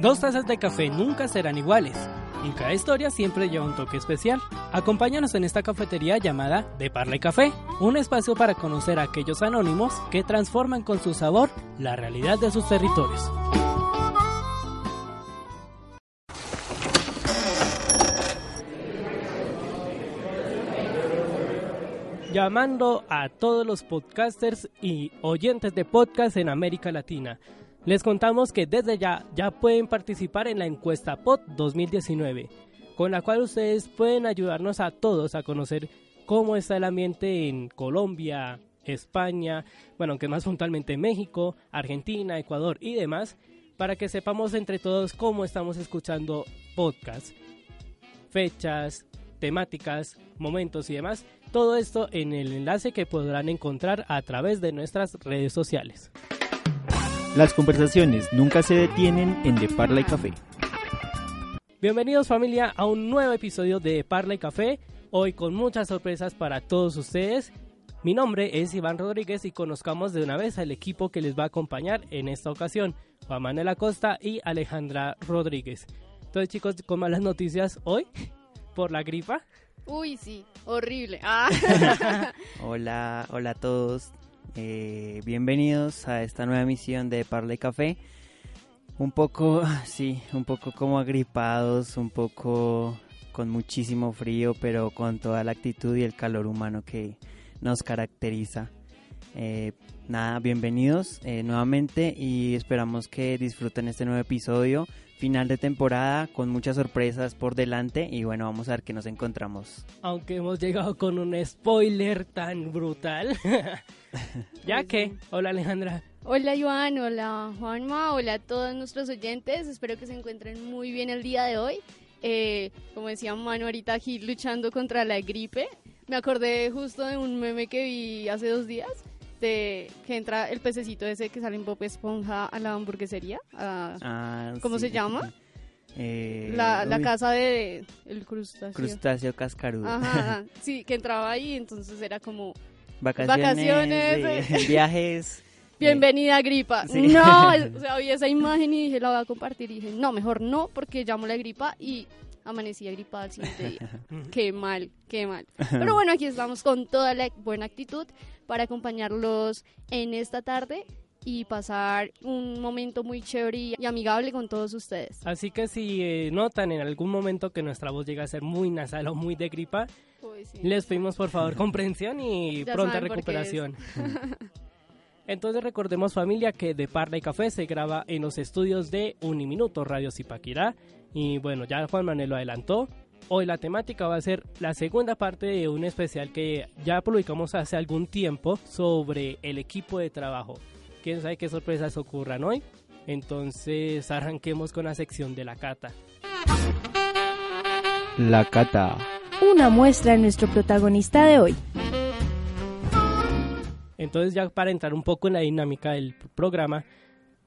Dos tazas de café nunca serán iguales. Y cada historia siempre lleva un toque especial. Acompáñanos en esta cafetería llamada De Parla y Café, un espacio para conocer a aquellos anónimos que transforman con su sabor la realidad de sus territorios. Llamando a todos los podcasters y oyentes de podcast en América Latina. Les contamos que desde ya ya pueden participar en la encuesta POT 2019, con la cual ustedes pueden ayudarnos a todos a conocer cómo está el ambiente en Colombia, España, bueno, aunque más puntualmente México, Argentina, Ecuador y demás, para que sepamos entre todos cómo estamos escuchando podcasts, fechas, temáticas, momentos y demás. Todo esto en el enlace que podrán encontrar a través de nuestras redes sociales. Las conversaciones nunca se detienen en De Parla y Café. Bienvenidos familia a un nuevo episodio de Parla y Café, hoy con muchas sorpresas para todos ustedes. Mi nombre es Iván Rodríguez y conozcamos de una vez al equipo que les va a acompañar en esta ocasión, Juan Manuel Acosta y Alejandra Rodríguez. Entonces chicos, con malas noticias hoy por la gripa. Uy, sí, horrible. Ah. hola, hola a todos. Eh, bienvenidos a esta nueva emisión de Parle Café. Un poco, sí, un poco como agripados, un poco con muchísimo frío, pero con toda la actitud y el calor humano que nos caracteriza. Eh, nada, bienvenidos eh, nuevamente y esperamos que disfruten este nuevo episodio final de temporada con muchas sorpresas por delante y bueno, vamos a ver qué nos encontramos. Aunque hemos llegado con un spoiler tan brutal. ya que, hola Alejandra. Hola Joan, hola Juanma, hola a todos nuestros oyentes, espero que se encuentren muy bien el día de hoy. Eh, como decía Manu ahorita aquí luchando contra la gripe, me acordé justo de un meme que vi hace dos días de que entra el pececito ese que sale en Bob Esponja a la hamburguesería. ah, ¿Cómo se llama? Eh, la, la casa de el crustáceo. Crustáceo cascarudo. Ajá, sí, que entraba ahí, entonces era como vacaciones, vacaciones viajes. Bienvenida a gripa. No, o sea, vi esa imagen y dije, la voy a compartir. Y dije, no, mejor no, porque llamo la gripa y amanecí gripada al siguiente día. qué mal, qué mal. Pero bueno, aquí estamos con toda la buena actitud para acompañarlos en esta tarde y pasar un momento muy chévere y amigable con todos ustedes. Así que si eh, notan en algún momento que nuestra voz llega a ser muy nasal o muy de gripa, les pedimos por favor comprensión y pronta recuperación. Entonces recordemos familia que De Parla y Café se graba en los estudios de Uniminuto Radio Zipaquirá y bueno, ya Juan Manuel lo adelantó, Hoy la temática va a ser la segunda parte de un especial que ya publicamos hace algún tiempo sobre el equipo de trabajo. Quién sabe qué sorpresas ocurran hoy. Entonces arranquemos con la sección de la cata. La cata. Una muestra de nuestro protagonista de hoy. Entonces ya para entrar un poco en la dinámica del programa,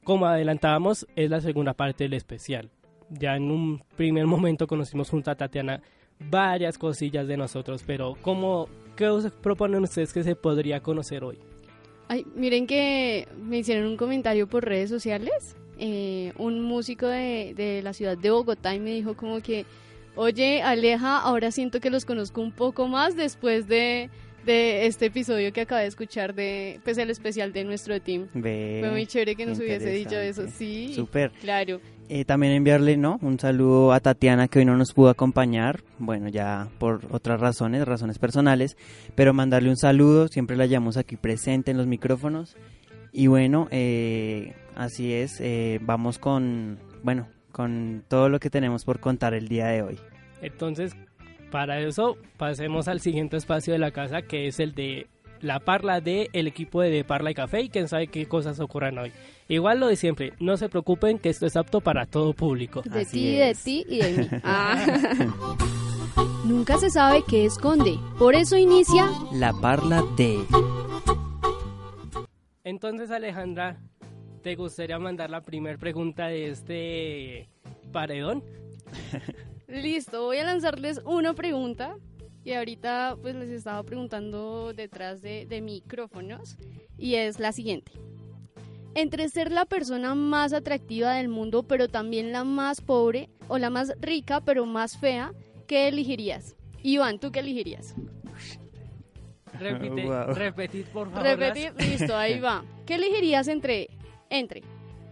como adelantábamos, es la segunda parte del especial ya en un primer momento conocimos junto a Tatiana varias cosillas de nosotros, pero ¿cómo, ¿qué proponen ustedes que se podría conocer hoy? Ay, miren que me hicieron un comentario por redes sociales, eh, un músico de, de la ciudad de Bogotá y me dijo como que, oye Aleja, ahora siento que los conozco un poco más después de de este episodio que acabé de escuchar de pues el especial de nuestro team. Fue muy chévere que nos hubiese dicho eso, sí. Súper. Claro. Eh, también enviarle, ¿no? Un saludo a Tatiana que hoy no nos pudo acompañar, bueno, ya por otras razones, razones personales, pero mandarle un saludo, siempre la llamamos aquí presente en los micrófonos. Y bueno, eh, así es, eh, vamos con, bueno, con todo lo que tenemos por contar el día de hoy. Entonces, para eso, pasemos al siguiente espacio de la casa, que es el de la parla de el equipo de, Parla y Café y quién sabe qué cosas ocurran hoy. Igual lo de siempre, no se preocupen que esto es apto para todo público. De ti, de ti y de mí. Ah. Nunca se sabe qué esconde, por eso inicia la parla de... Entonces Alejandra, ¿te gustaría mandar la primera pregunta de este paredón? Listo, voy a lanzarles una pregunta y ahorita pues les estaba preguntando detrás de, micrófonos y es la siguiente. entre ser la persona más atractiva del mundo, pero también la más pobre, o la más rica, pero más fea, ¿qué elegirías? Iván, ¿tú qué elegirías? Repite, Wow. repetir, por favor. Repetir, listo, ahí va. ¿Qué elegirías entre, entre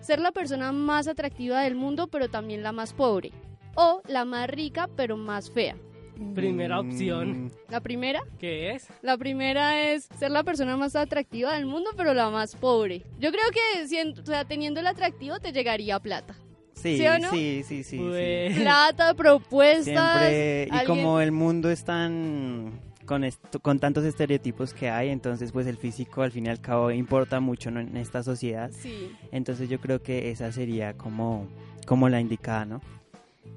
ser la persona más atractiva del mundo, pero también la más pobre? O la más rica, pero más fea. las- Primera opción, Mm, La primera, ¿qué es? la primera es ser la persona más atractiva del mundo, pero la más pobre. Yo creo que siendo, o sea, teniendo el atractivo te llegaría plata. Sí, ¿Sí o no? sí, sí, sí, sí. Pues, Plata, propuestas. Siempre, y alguien- como el mundo es tan con, esto- con tantos estereotipos que hay, entonces pues el físico al fin y al cabo importa mucho ¿no? en esta sociedad. Sí, Entonces yo creo que esa sería como, como la indicada, ¿no?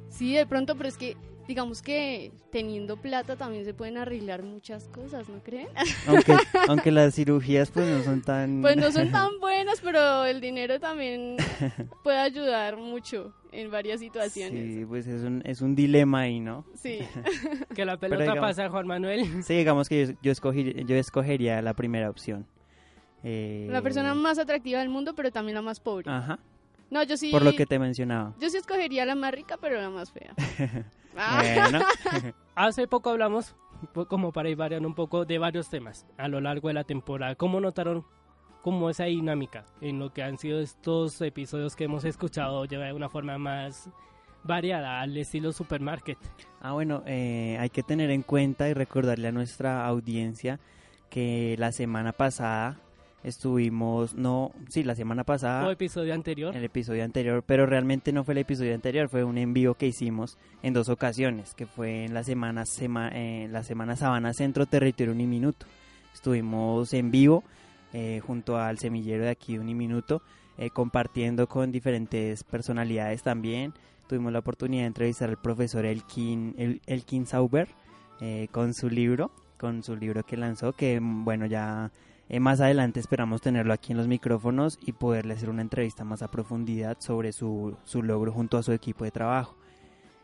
Sí, de pronto, pero es que digamos que teniendo plata también se pueden arreglar muchas cosas, ¿no creen? Aunque, aunque las cirugías pues no son tan... Pues no son tan buenas, pero el dinero también puede ayudar mucho en varias situaciones. Sí, pues es un, es un dilema ahí, ¿no? Sí, que la pelota digamos- pasa a Juan Manuel. Sí, digamos que yo, yo, escogí- yo escogería la primera opción. Eh, la persona más atractiva del mundo, pero también la más pobre. Ajá, No, yo sí. por lo que te mencionaba. Yo sí escogería la más rica, pero la más fea. Ah, Bueno, Hace poco hablamos, pues, como para ir variando un poco, de varios temas a lo largo de la temporada. ¿Cómo notaron cómo esa dinámica en lo que han sido estos episodios que hemos escuchado lleva de una forma más variada al estilo supermarket? Ah, bueno, eh, hay que tener en cuenta y recordarle a nuestra audiencia que la semana pasada estuvimos, no, sí, la semana O pasada, episodio anterior. el episodio anterior, pero realmente no fue el episodio anterior, fue un envío que hicimos en dos ocasiones, que fue en la semana, sema- eh, la semana Sabana Centro Territorio Uniminuto. Estuvimos en vivo eh, junto al semillero de aquí Uniminuto, eh, compartiendo con diferentes personalidades también. Tuvimos la oportunidad de entrevistar al profesor Elkin, El- Elkin Sauber eh, con su libro, con su libro que lanzó, que mm, bueno, ya eh, más adelante esperamos tenerlo aquí en los micrófonos y poderle hacer una entrevista más a profundidad sobre su, su logro junto a su equipo de trabajo.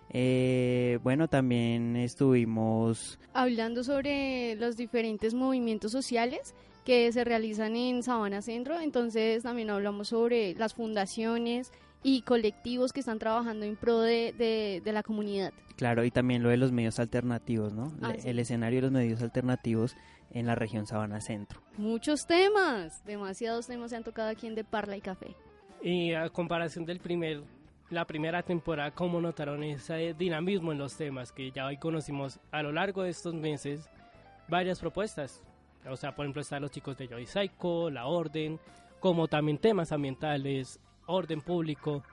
Eh, bueno, también estuvimos Hablando sobre los diferentes movimientos sociales que se realizan en Sabana Centro, entonces también hablamos sobre las fundaciones y colectivos que están trabajando en pro de, de- de la comunidad. Claro, y también lo de los medios alternativos, ¿no? Ah, Le- sí. El escenario de los medios alternativos en la región Sabana Centro. Muchos temas, demasiados temas se han tocado aquí en De Parla y Café. Y a comparación del primer, la primera temporada, ¿cómo notaron ese dinamismo en los temas que ya hoy conocimos a lo largo de estos meses? Varias propuestas. O sea, por ejemplo, están los chicos de Joy Psycho, La Orden, como también temas ambientales, orden público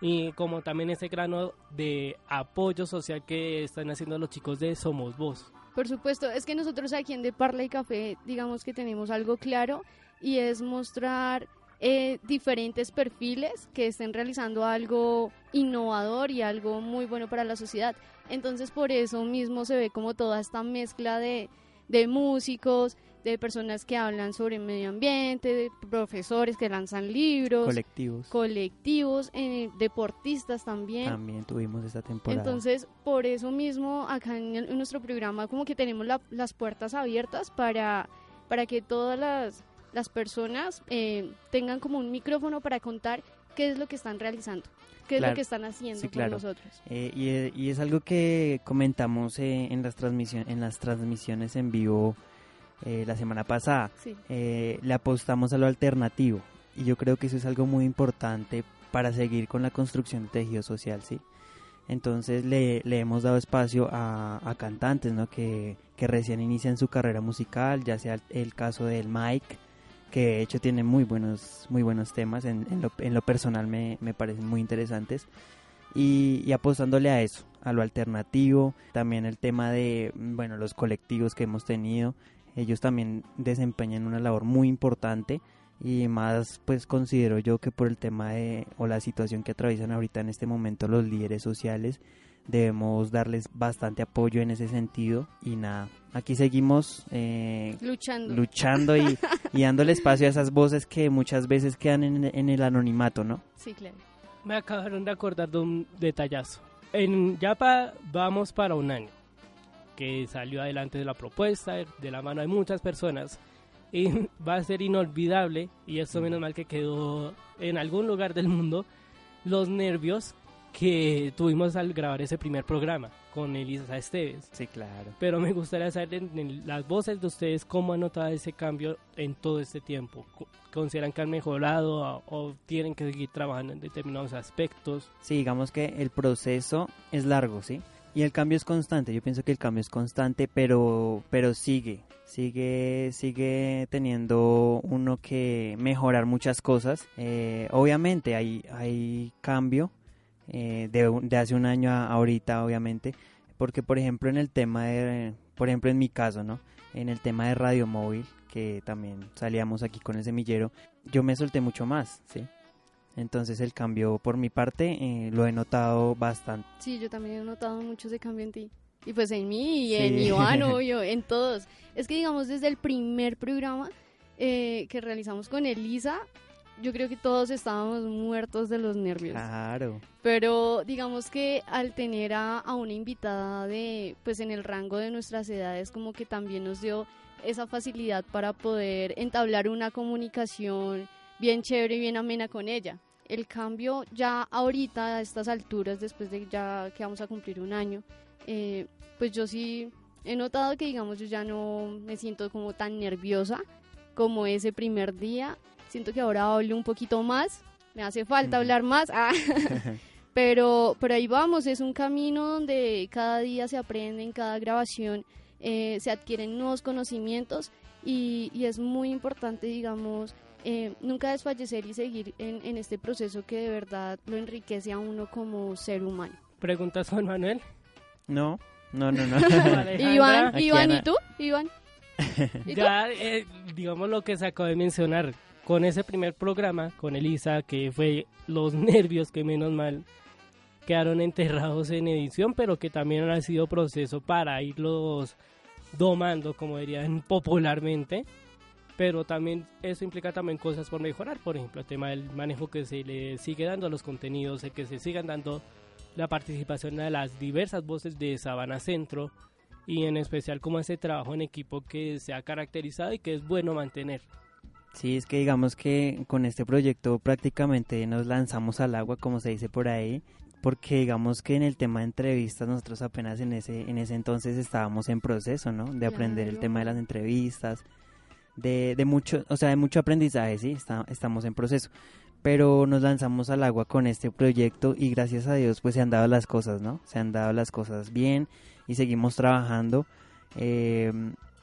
y como también ese grano de apoyo social que están haciendo los chicos de Somos Voz. Por supuesto, es que nosotros aquí en De Parla y Café, digamos que tenemos algo claro y es mostrar eh, diferentes perfiles que estén realizando algo innovador y algo muy bueno para la sociedad. Entonces, por eso mismo se ve como toda esta mezcla de, de músicos, de personas que hablan sobre medio ambiente, de profesores que lanzan libros, Colectivos. colectivos, eh, deportistas también. También tuvimos esta temporada. Entonces, por eso mismo, acá en, el- en nuestro programa, como que tenemos la- las puertas abiertas para, para que todas las, las personas eh, tengan como un micrófono para contar qué es lo que están realizando, qué es lo que están haciendo Sí, claro. nosotros. Eh, y, y es algo que comentamos eh, en, las transmisión, en las transmisiones en vivo eh, la semana pasada. Sí. Eh, le apostamos a lo alternativo y yo creo que eso es algo muy importante para seguir con la construcción de tejido social, ¿sí? Entonces le, le hemos dado espacio a, a cantantes, ¿no? Que, que recién inician su carrera musical, ya sea el, el caso del Mike, que de hecho tiene muy buenos, muy buenos temas, en, en lo, en lo personal me, me parecen muy interesantes y, y apostándole a eso, a lo alternativo, también el tema de, bueno, los colectivos que hemos tenido, ellos también desempeñan una labor muy importante y más pues considero yo que por el tema de o la situación que atraviesan ahorita en este momento los líderes sociales debemos darles bastante apoyo en ese sentido y nada aquí seguimos eh, Luchando. luchando y, y dándole espacio a esas voces que muchas veces quedan en, en el anonimato no sí, claro. Me acabaron de acordar de un detallazo. En Yapa vamos para un año que salió adelante de la propuesta, de la mano de muchas personas. y va a ser inolvidable, y esto menos mal que quedó en algún lugar del mundo, los nervios que tuvimos al grabar ese primer programa con Elisa Esteves. Sí, claro. Pero me gustaría saber en, las voces de ustedes cómo han notado ese cambio en todo este tiempo. ¿Consideran que han mejorado o, tienen que seguir trabajando en determinados aspectos? Sí, digamos que el proceso es largo, ¿sí? Y el cambio es constante. Yo pienso que el cambio es constante, pero, pero sigue, sigue, sigue teniendo uno que mejorar muchas cosas. Eh, obviamente hay, hay cambio, eh, de, hace un año a ahorita, obviamente, porque por ejemplo en el tema de, por ejemplo en mi caso, ¿no? En el tema de radio móvil, que también salíamos aquí con el semillero, yo me solté mucho más, ¿sí? Entonces el cambio por mi parte eh, lo he notado bastante. Sí, yo también he notado mucho ese cambio en ti. Y pues en mí y en Iván, obvio, en todos. Es que digamos desde el primer programa eh, que realizamos con Elisa, yo creo que todos estábamos muertos de los nervios. Claro. Pero digamos que al tener a, una invitada de, pues en el rango de nuestras edades, como que también nos dio esa facilidad para poder entablar una comunicación bien chévere y bien amena con ella. El cambio ya ahorita, a estas alturas, después de ya que vamos a cumplir un año, eh, pues yo sí he notado que, digamos, yo ya no me siento como tan nerviosa como ese primer día Siento que ahora hablo un poquito más, me hace falta hablar más, ah. pero, pero ahí vamos, es un camino donde cada día se aprende, en cada grabación eh, se adquieren nuevos conocimientos y, es muy importante, digamos, eh, nunca desfallecer y seguir en, en, este proceso que de verdad lo enriquece a uno como ser humano. ¿Preguntas, Juan Manuel? No, no, no, no. Iván, Iván, ¿y tú? Iván. ya, eh, digamos lo que se acaba de mencionar, con ese primer programa, con Elisa, que fue los nervios que menos mal quedaron enterrados en edición, pero que también ha sido proceso para irlos domando, como dirían popularmente. Pero también eso implica también cosas por mejorar, por ejemplo, el tema del manejo que se le sigue dando a los contenidos, el que se sigan dando la participación de las diversas voces de Sabana Centro y en especial como ese trabajo en equipo que se ha caracterizado y que es bueno mantener. Sí, es que digamos que con este proyecto prácticamente nos lanzamos al agua, como se dice por ahí, porque digamos que en el tema de entrevistas nosotros apenas en ese en ese entonces estábamos en proceso, ¿no? De aprender el tema de las entrevistas, de, mucho, o sea, de mucho aprendizaje, sí, estamos en proceso. Pero nos lanzamos al agua con este proyecto y gracias a Dios pues se han dado las cosas, ¿no? Se han dado las cosas bien y seguimos trabajando. Eh,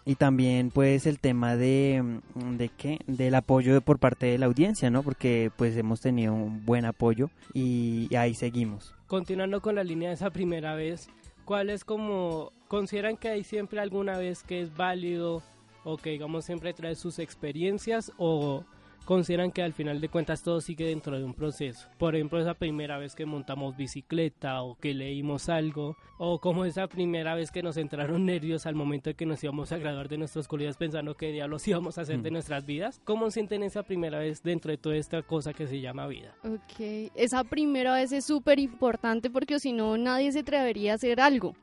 y también pues el tema de, de qué del apoyo por parte de la audiencia no porque pues hemos tenido un buen apoyo y, ahí seguimos continuando con la línea de esa primera vez cuál es como consideran que hay siempre alguna vez que es válido o que digamos siempre trae sus experiencias o consideran que al final de cuentas todo sigue dentro de un proceso. Por ejemplo, esa primera vez que montamos bicicleta o que leímos algo, o como esa primera vez que nos entraron nervios al momento de que nos íbamos a graduar de nuestras colegios pensando que diablos íbamos a hacer de mm. nuestras vidas. ¿Cómo sienten esa primera vez dentro de toda esta cosa que se llama vida? Ok, esa primera vez es súper importante porque si no nadie se atrevería a hacer algo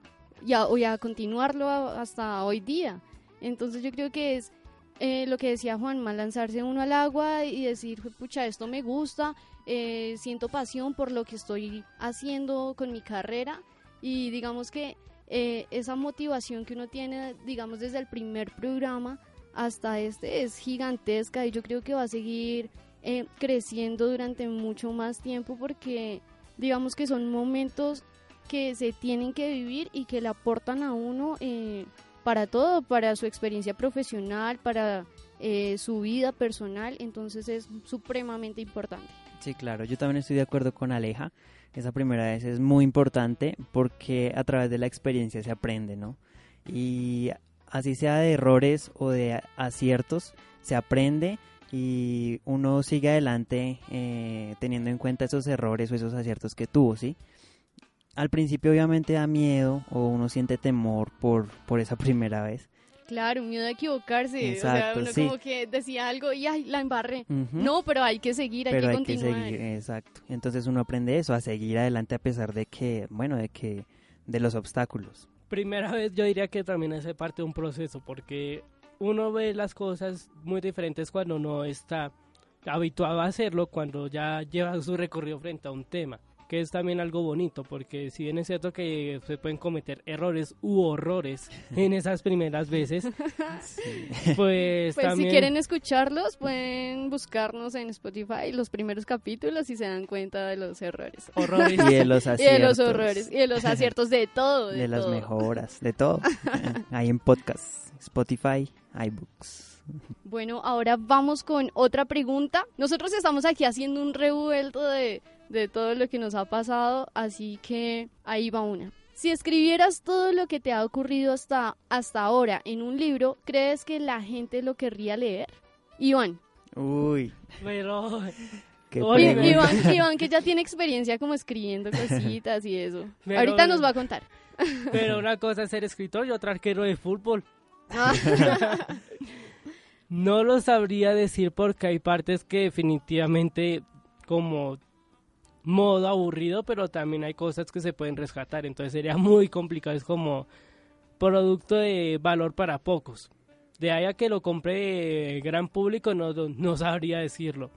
y a, a continuarlo hasta hoy día. Entonces yo creo que es eh, lo que decía Juanma, lanzarse uno al agua y decir, pucha, esto me gusta, eh, siento pasión por lo que estoy haciendo con mi carrera y digamos que eh, esa motivación que uno tiene, digamos, desde el primer programa hasta este es gigantesca y yo creo que va a seguir creciendo durante mucho más tiempo porque digamos que son momentos que se tienen que vivir y que le aportan a uno para todo, para su experiencia profesional, para eh, su vida personal, entonces es supremamente importante. Sí, claro, yo también estoy de acuerdo con Aleja. Esa primera vez es muy importante porque a través de la experiencia se aprende, ¿no? Y así sea de errores o de aciertos, se aprende y uno sigue adelante eh, teniendo en cuenta esos errores o esos aciertos que tuvo, ¿sí? Al principio obviamente da miedo o uno siente temor por, por esa primera vez. Claro, miedo a equivocarse. Exacto, o sea, uno como que decía algo y ay, la embarré. No, pero hay que seguir, hay que hay Que seguir, exacto. Entonces uno aprende eso, a seguir adelante a pesar de que, bueno, de que, de los obstáculos. Primera vez yo diría que también hace parte de un proceso, porque uno ve las cosas muy diferentes cuando no está habituado a hacerlo, cuando ya lleva su recorrido frente a un tema que es también algo bonito, porque si bien es cierto que se pueden cometer errores u horrores en esas primeras veces, pues, pues si quieren escucharlos, pueden buscarnos en Spotify los primeros capítulos y se dan cuenta de los errores. Horrores. Y de los aciertos. Y de los horrores, y de los aciertos de todo. De, las mejoras, de todo. Ahí en podcast, Spotify, iBooks. Bueno, ahora vamos con otra pregunta. Nosotros estamos aquí haciendo un revuelto de de todo lo que nos ha pasado, así que ahí va una. Si escribieras todo lo que te ha ocurrido hasta, hasta ahora en un libro, ¿crees que la gente lo querría leer? Iván. Uy. Pero... Iván, Iván, que ya tiene experiencia como escribiendo cositas y eso. Ahorita nos va a contar. Pero una cosa es ser escritor y otra arquero de fútbol. Ah. no lo sabría decir porque hay partes que definitivamente como modo aburrido, pero también hay cosas que se pueden rescatar, entonces sería muy complicado, es como producto de valor para pocos. De ahí a que lo compre gran público no, no sabría decirlo.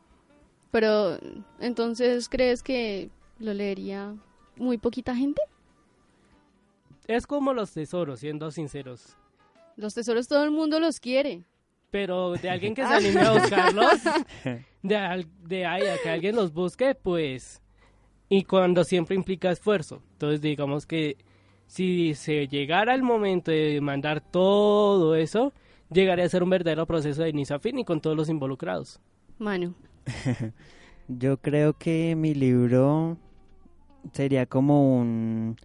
Pero entonces, ¿crees que lo leería muy poquita gente? Es como los tesoros, siendo sinceros. Los tesoros todo el mundo los quiere. Pero de alguien que se anime a buscarlos, de, de ahí a que alguien los busque, pues y cuando siempre implica esfuerzo. Entonces digamos que si se llegara el momento de mandar todo eso, llegaría a ser un verdadero proceso de inicio a fin y con todos los involucrados. Manu. Yo creo que mi libro sería como un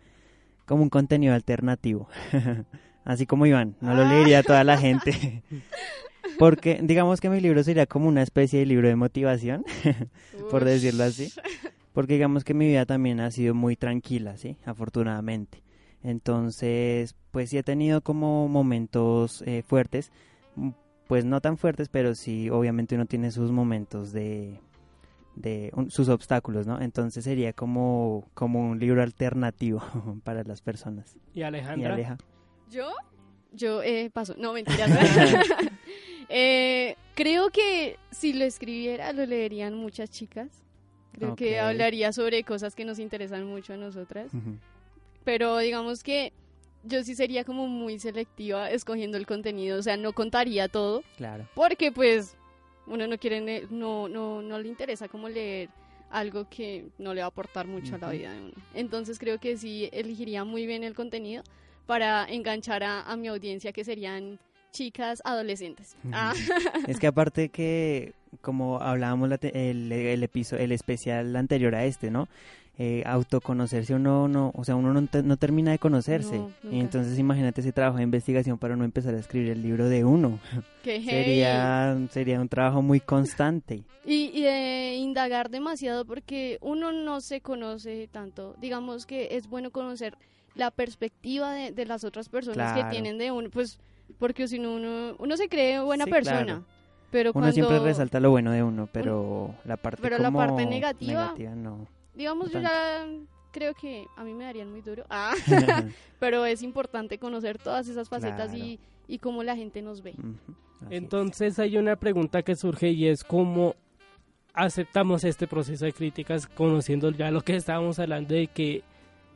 como un contenido alternativo. Así como Iván, no lo leería a toda la gente. Porque digamos que mi libro sería como una especie de libro de motivación, por decirlo así porque digamos que mi vida también ha sido muy tranquila, ¿sí? Afortunadamente. Entonces, pues sí he tenido como momentos eh, fuertes, mm, pues no tan fuertes, pero sí, obviamente uno tiene sus momentos de, de sus obstáculos, ¿no? Entonces sería como, como un libro alternativo para las personas. ¿Y Alejandra? Aleja? ¿Yo? Yo eh, paso. No, mentira. eh, creo que si lo escribiera lo leerían muchas chicas. Creo que hablaría sobre cosas que nos interesan mucho a nosotras. Pero digamos que yo sí sería como muy selectiva escogiendo el contenido, o sea, no contaría todo. Claro. Porque pues uno no quiere no no no le interesa como leer algo que no le va a aportar mucho a la vida de uno. Entonces creo que sí elegiría muy bien el contenido para enganchar a, a mi audiencia que serían chicas adolescentes. Ah. Es que aparte que, como hablábamos el, el, episodio, el especial anterior a este, ¿no? Eh, autoconocerse uno no, o sea, uno no, termina de conocerse. y entonces imagínate ese trabajo de investigación para no empezar a escribir el libro de uno. sería, sería un trabajo muy constante. Y, de indagar demasiado porque uno no se conoce tanto. Digamos que es bueno conocer la perspectiva de, las otras personas que tienen de uno, pues porque si no uno, uno se cree buena persona. Pero uno siempre resalta lo bueno de uno, pero la parte pero la parte negativa, no. Digamos, yo ya creo que a mí me darían muy duro. Ah, pero es importante conocer todas esas facetas y, y cómo la gente nos ve. Entonces hay una pregunta que surge y es cómo aceptamos este proceso de críticas conociendo ya lo que estábamos hablando de que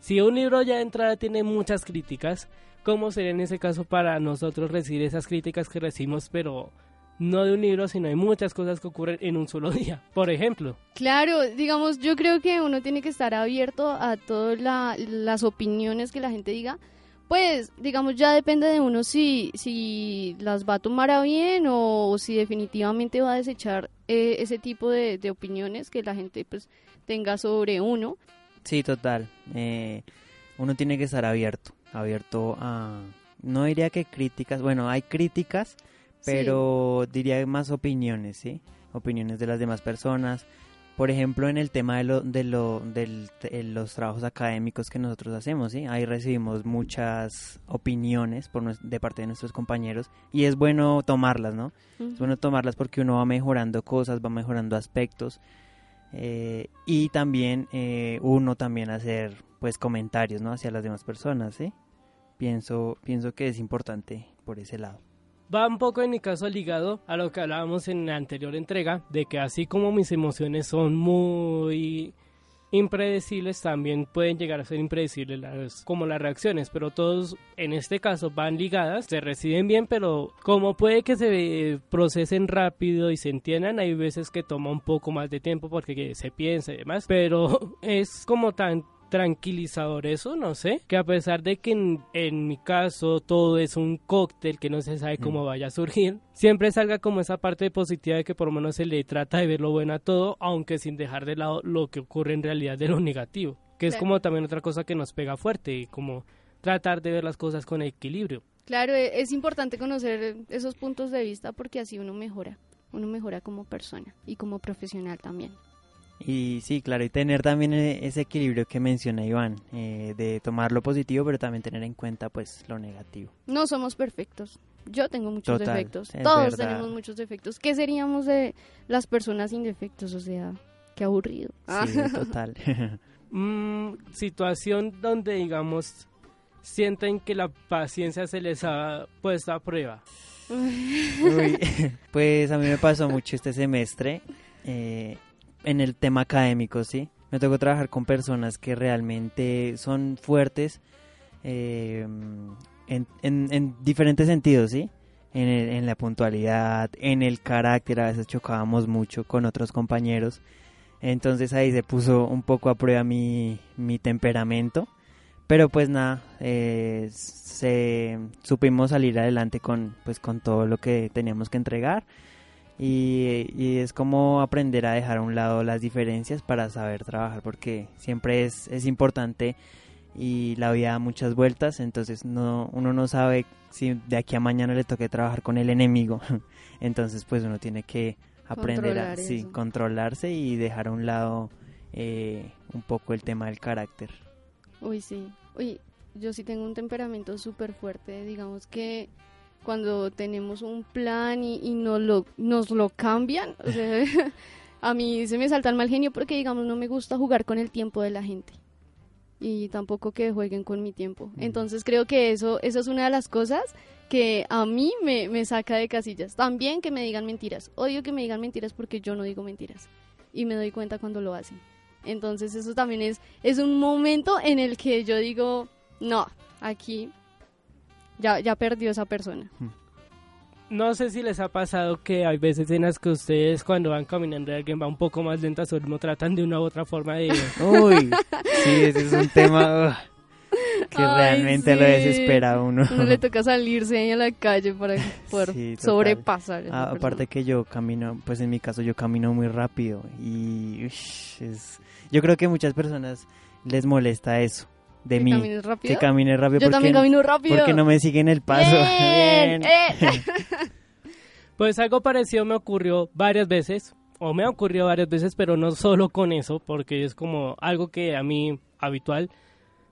si un libro ya de entrada tiene muchas críticas, ¿Cómo sería en ese caso para nosotros recibir esas críticas que recibimos, pero no de un libro, sino de muchas cosas que ocurren en un solo día, por ejemplo. Claro, digamos, yo creo que uno tiene que estar abierto a todas las opiniones que la gente diga. Pues, digamos, ya depende de uno si, si las va a tomar a bien o, si definitivamente va a desechar eh, ese tipo de, opiniones que la gente pues tenga sobre uno. Sí, total. Eh, uno tiene que estar abierto abierto a, no diría que críticas, bueno, hay críticas, pero diría más opiniones, ¿sí? Opiniones de las demás personas. Por ejemplo, en el tema de, lo, de, lo, de los trabajos académicos que nosotros hacemos, ¿sí? Ahí recibimos muchas opiniones por, de parte de nuestros compañeros y es bueno tomarlas, ¿no? Es bueno tomarlas porque uno va mejorando cosas, va mejorando aspectos eh, y también eh, uno también hacer pues comentarios, ¿no? Hacia las demás personas, ¿sí? Pienso, pienso que es importante por ese lado. Va un poco en mi caso ligado a lo que hablábamos en la anterior entrega, de que así como mis emociones son muy impredecibles, también pueden llegar a ser impredecibles las, como las reacciones, pero todos en este caso van ligadas, se reciben bien, pero como puede que se procesen rápido y se entiendan, hay veces que toma un poco más de tiempo porque se piensa y demás, pero es como tan tranquilizador eso, no sé, que a pesar de que en, mi caso todo es un cóctel que no se sabe cómo mm. vaya a surgir, siempre salga como esa parte positiva de que por lo menos se le trata de ver lo bueno a todo, aunque sin dejar de lado lo que ocurre en realidad de lo negativo, que es como también otra cosa que nos pega fuerte, como tratar de ver las cosas con equilibrio. Claro, e, es importante conocer esos puntos de vista porque así uno mejora, uno mejora como persona y como profesional también. Y sí, claro, y tener también e, ese equilibrio que menciona Iván, eh, de tomar lo positivo, pero también tener en cuenta pues lo negativo. No somos perfectos. Yo tengo muchos defectos. Todos tenemos muchos defectos. ¿Qué seríamos de las personas sin defectos? O sea, qué aburrido. Sí, total. mm, situación donde, digamos, sienten que la paciencia se les ha puesto a prueba. Uy, pues a mí me pasó mucho este semestre. Eh, en el tema académico, ¿sí? Me tocó trabajar con personas que realmente son fuertes eh, en, diferentes sentidos, ¿sí? En, la puntualidad, en el carácter, a veces chocábamos mucho con otros compañeros. Entonces ahí se puso un poco a prueba mi, temperamento. Pero pues nada, eh, supimos salir adelante con, pues, con todo lo que teníamos que entregar y, es como aprender a dejar a un lado las diferencias para saber trabajar, porque siempre es, es importante y la vida da muchas vueltas, entonces no, uno no sabe si de aquí a mañana le toque trabajar con el enemigo, entonces pues uno tiene que aprender a sí, controlarse y dejar a un lado eh, un poco el tema del carácter. Uy, sí, uy, yo sí tengo un temperamento súper fuerte, digamos que cuando tenemos un plan y, y nos, lo, nos lo cambian. O sea, a mí se me salta el mal genio porque, digamos, no me gusta jugar con el tiempo de la gente. Y tampoco que jueguen con mi tiempo. Entonces creo que eso, eso es una de las cosas que a mí me, me saca de casillas. También que me digan mentiras. Odio que me digan mentiras porque yo no digo mentiras. Y me doy cuenta cuando lo hacen. Entonces eso también es, es un momento en el que yo digo, no, aquí ya, ya perdió esa persona. No sé si les ha pasado que hay veces en las que ustedes cuando van caminando y alguien va un poco más lento a su ritmo tratan de una u otra forma de... Uy, sí, ese es un tema que realmente lo desespera a uno. Uno le toca salirse a la calle para poder sobrepasar. Ah, aparte que yo camino, pues en mi caso yo camino muy rápido y es, yo creo que muchas personas les molesta eso de mí. rápido? Que camine rápido. Yo también camino rápido. Porque no me siguen el paso. Bien, eh. pues algo parecido me ocurrió varias veces, o me ha ocurrido varias veces, pero no solo con eso, porque es como algo que a mí habitual,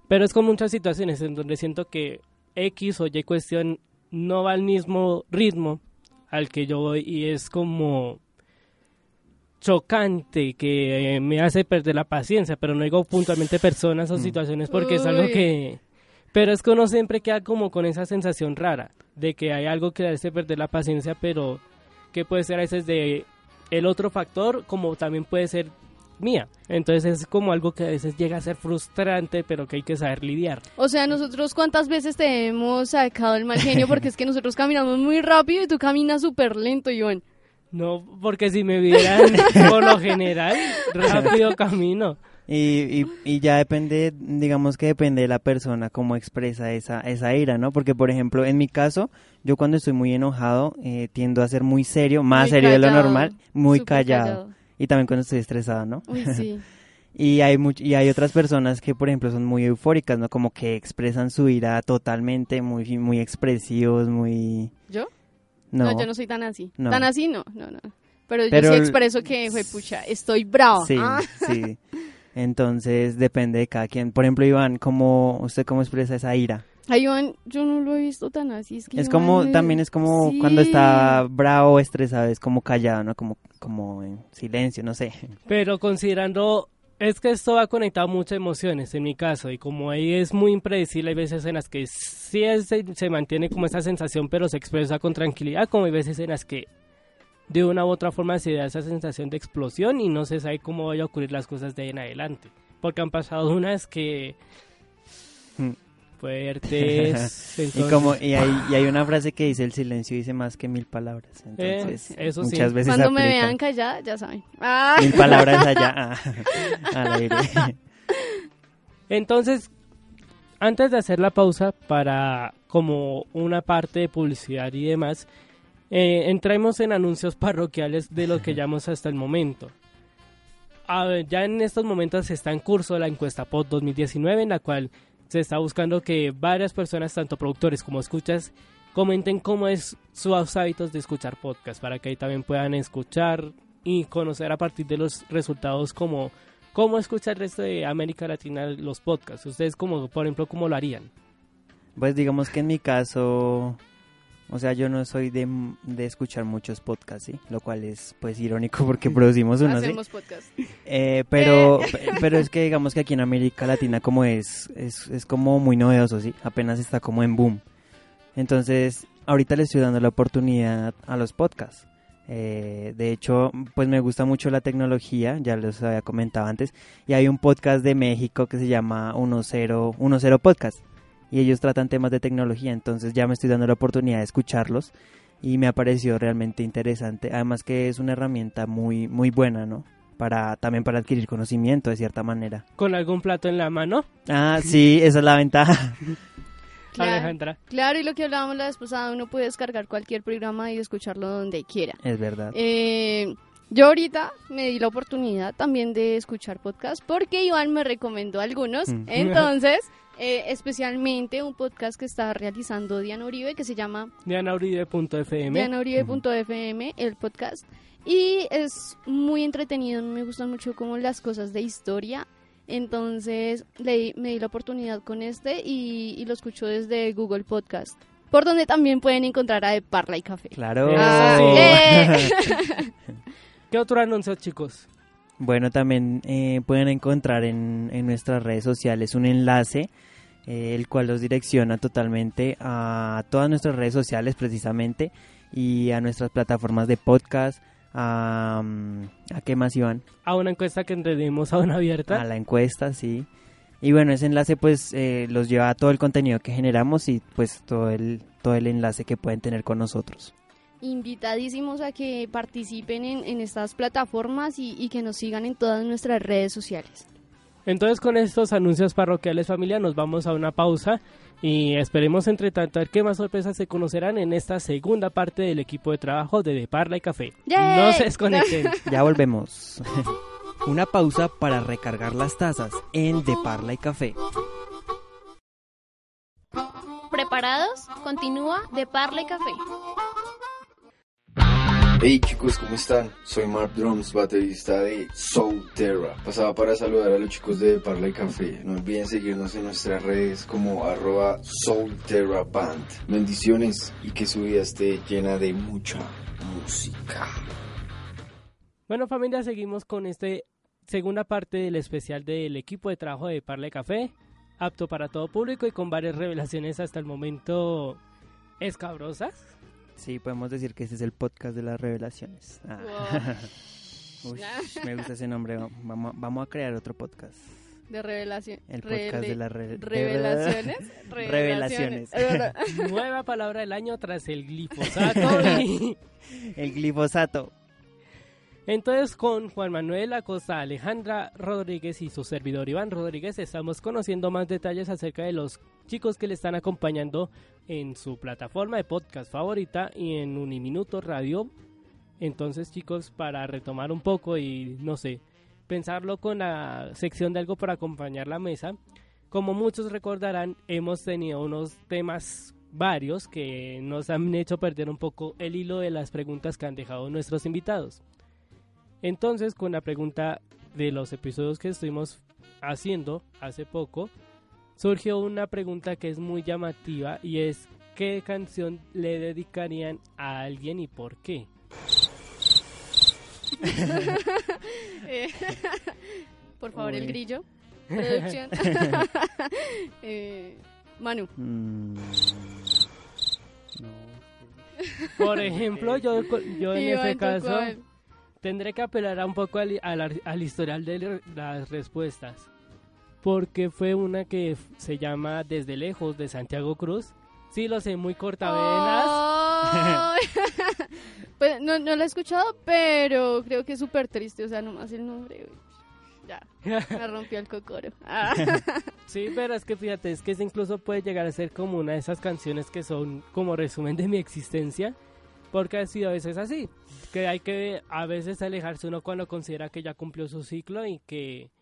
pero es con muchas situaciones en donde siento que X o Y cuestión no va al mismo ritmo al que yo voy y es como chocante que eh, me hace perder la paciencia, pero no digo puntualmente personas o mm. situaciones porque es algo que... Pero es que uno siempre queda como con esa sensación rara de que hay algo que le hace perder la paciencia, pero que puede ser a veces de el otro factor como también puede ser mía. Entonces es como algo que a veces llega a ser frustrante, pero que hay que saber lidiar. O sea, nosotros cuántas veces te hemos sacado el mal genio porque es que nosotros caminamos muy rápido y tú caminas súper lento, Iván. No, porque si me vieran por lo general, rápido camino. Y, y, ya depende, digamos que depende de la persona cómo expresa esa, esa ira, ¿no? Porque, por ejemplo, en mi caso, yo cuando estoy muy enojado eh, tiendo a ser muy serio, más serio de lo normal, muy callado. Y también cuando estoy estresado, ¿no? sí. y, hay y hay otras personas que, por ejemplo, son muy eufóricas, ¿no? Como que expresan su ira totalmente, muy, muy expresivos, muy... ¿Yo? No. yo no soy tan así. Tan así no, no, no. Pero, yo sí expreso que fue pucha, estoy bravo. Sí, ah. sí. Entonces depende de cada quien. Por ejemplo, Iván, ¿cómo, ¿usted cómo expresa esa ira? Ay, Iván, yo no lo he visto tan así. Es, como, también es como cuando está bravo o estresado, es como callado, ¿no? Como, como en silencio, no sé. Pero considerando Es que esto va conectado muchas emociones, en mi caso, y como ahí es muy impredecible, hay veces en las que sí se, mantiene como esa sensación, pero se expresa con tranquilidad, como hay veces en las que de una u otra forma se da esa sensación de explosión y no se sabe cómo vayan a ocurrir las cosas de ahí en adelante. Porque han pasado unas que fuertes. y como y hay, y hay una frase que dice el silencio dice más que mil palabras. Eh, Entonces, eso muchas sí. veces Cuando me vean callada, ya saben. Ah. Mil palabras allá ah, al aire. Entonces, antes de hacer la pausa para como una parte de publicidad y demás, eh, entremos en anuncios parroquiales de lo que llamamos hasta el momento. ya en estos momentos está en curso la encuesta POT 2019 en la cual se está buscando que varias personas, tanto productores como escuchas, comenten cómo es sus hábitos de escuchar podcast, para que ahí también puedan escuchar y conocer a partir de los resultados como cómo escucha el resto de América Latina los podcasts. Ustedes como, por ejemplo, cómo lo harían. Pues digamos que en mi caso o sea, yo no soy de, escuchar muchos podcasts, ¿sí? Lo cual es, pues, irónico porque producimos uno, Hacemos podcasts. Eh, pero, pero es que digamos que aquí en América Latina como es, es, es como muy novedoso, ¿sí? Apenas está como en boom. Entonces, ahorita le estoy dando la oportunidad a los podcasts. Eh, de hecho, pues me gusta mucho la tecnología, ya les había comentado antes, y hay un podcast de México que se llama 10, 10 Podcast y ellos tratan temas de tecnología, entonces ya me estoy dando la oportunidad de escucharlos y me ha parecido realmente interesante, además que es una herramienta muy muy buena, ¿no? Para también para adquirir conocimiento de cierta manera. ¿Con algún plato en la mano? Ah, sí, esa es la ventaja. Claro. Claro, y lo que hablábamos la vez pasada, uno puede descargar cualquier programa y escucharlo donde quiera. Es verdad. Eh, yo ahorita me di la oportunidad también de escuchar podcast porque Iván me recomendó algunos. Mm. Entonces, eh, especialmente un podcast que está realizando Diana Uribe que se llama dianauribe.fm. Dianauribe.fm, el podcast. Y es muy entretenido, me gustan mucho como las cosas de historia. Entonces le, me di la oportunidad con este y, lo escucho desde Google Podcast. Por donde también pueden encontrar a De Parla y Café. Claro. Ah, ¿Qué otro anuncio, chicos? Bueno, también eh, pueden encontrar en, en, nuestras redes sociales un enlace, eh, el cual los direcciona totalmente a todas nuestras redes sociales precisamente y a nuestras plataformas de podcast. A, ¿A qué más, Iván? A una encuesta que tenemos aún abierta. A la encuesta, sí. Y bueno, ese enlace pues eh, los lleva a todo el contenido que generamos y pues todo el, todo el enlace que pueden tener con nosotros invitadísimos a que participen en, estas plataformas y, que nos sigan en todas nuestras redes sociales. Entonces con estos anuncios parroquiales familia nos vamos a una pausa y esperemos entre tanto a ver qué más sorpresas se conocerán en esta segunda parte del equipo de trabajo de De Parla y Café. No se desconecten. ya volvemos. una pausa para recargar las tazas en De Parla y Café. ¿Preparados? Continúa De Parla y Café. Hey chicos, ¿cómo están? Soy Mark Drums, baterista de Soul Terra. Pasaba para saludar a los chicos de Parla y Café. No olviden seguirnos en nuestras redes como arroba Soul Terra Band. Bendiciones y que su vida esté llena de mucha música. Bueno familia, seguimos con esta segunda parte del especial del equipo de trabajo de Parla y Café. Apto para todo público y con varias revelaciones hasta el momento escabrosas Sí, podemos decir que ese es el podcast de las revelaciones. Ah. me gusta ese nombre. Vamos, vamos a crear otro podcast. De revelación. El podcast de las revelaciones. revelaciones. Nueva palabra del año tras el glifosato. el glifosato. Entonces con Juan Manuel Acosta, Alejandra Rodríguez y su servidor Iván Rodríguez estamos conociendo más detalles acerca de los chicos que le están acompañando en su plataforma de podcast favorita y en Uniminuto Radio. Entonces chicos, para retomar un poco y no sé, pensarlo con la sección de algo para acompañar la mesa, como muchos recordarán, hemos tenido unos temas varios que nos han hecho perder un poco el hilo de las preguntas que han dejado nuestros invitados. Entonces, con la pregunta de los episodios que estuvimos haciendo hace poco, surgió una pregunta que es muy llamativa y es ¿qué canción le dedicarían a alguien y por qué? Por favor, el grillo. Producción. Eh, Manu. Mm, no. Por ejemplo, yo, yo en Iván, ese ¿tú caso cuál? Tendré que apelar a un poco al, al- al historial de las respuestas. Porque fue una que se llama Desde lejos de Santiago Cruz. Sí, lo sé, muy cortavenas. Ay. pues no, no lo he escuchado, pero creo que es súper triste. O sea, nomás el nombre. Ya, me rompió el cocoro. Ah. Sí, pero es que fíjate, es que incluso puede llegar a ser como una de esas canciones que son como resumen de mi existencia, porque ha sido a veces así, que hay que a veces alejarse uno cuando considera que ya cumplió su ciclo y que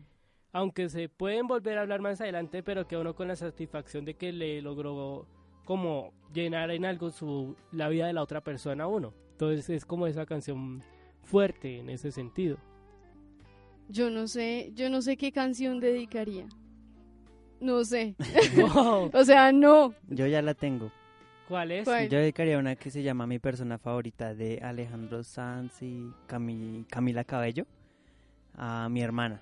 aunque se pueden volver a hablar más adelante, pero que uno con la satisfacción de que le logró como llenar en algo su la vida de la otra persona a uno. Entonces es como esa canción fuerte en ese sentido. Yo no sé, yo no sé qué canción dedicaría. No sé. Wow, O sea, no. Yo ya la tengo. ¿Cuál es? ¿Cuál? Yo dedicaría una que se llama Mi persona favorita de Alejandro Sanz y Cami- Camila Cabello a mi hermana.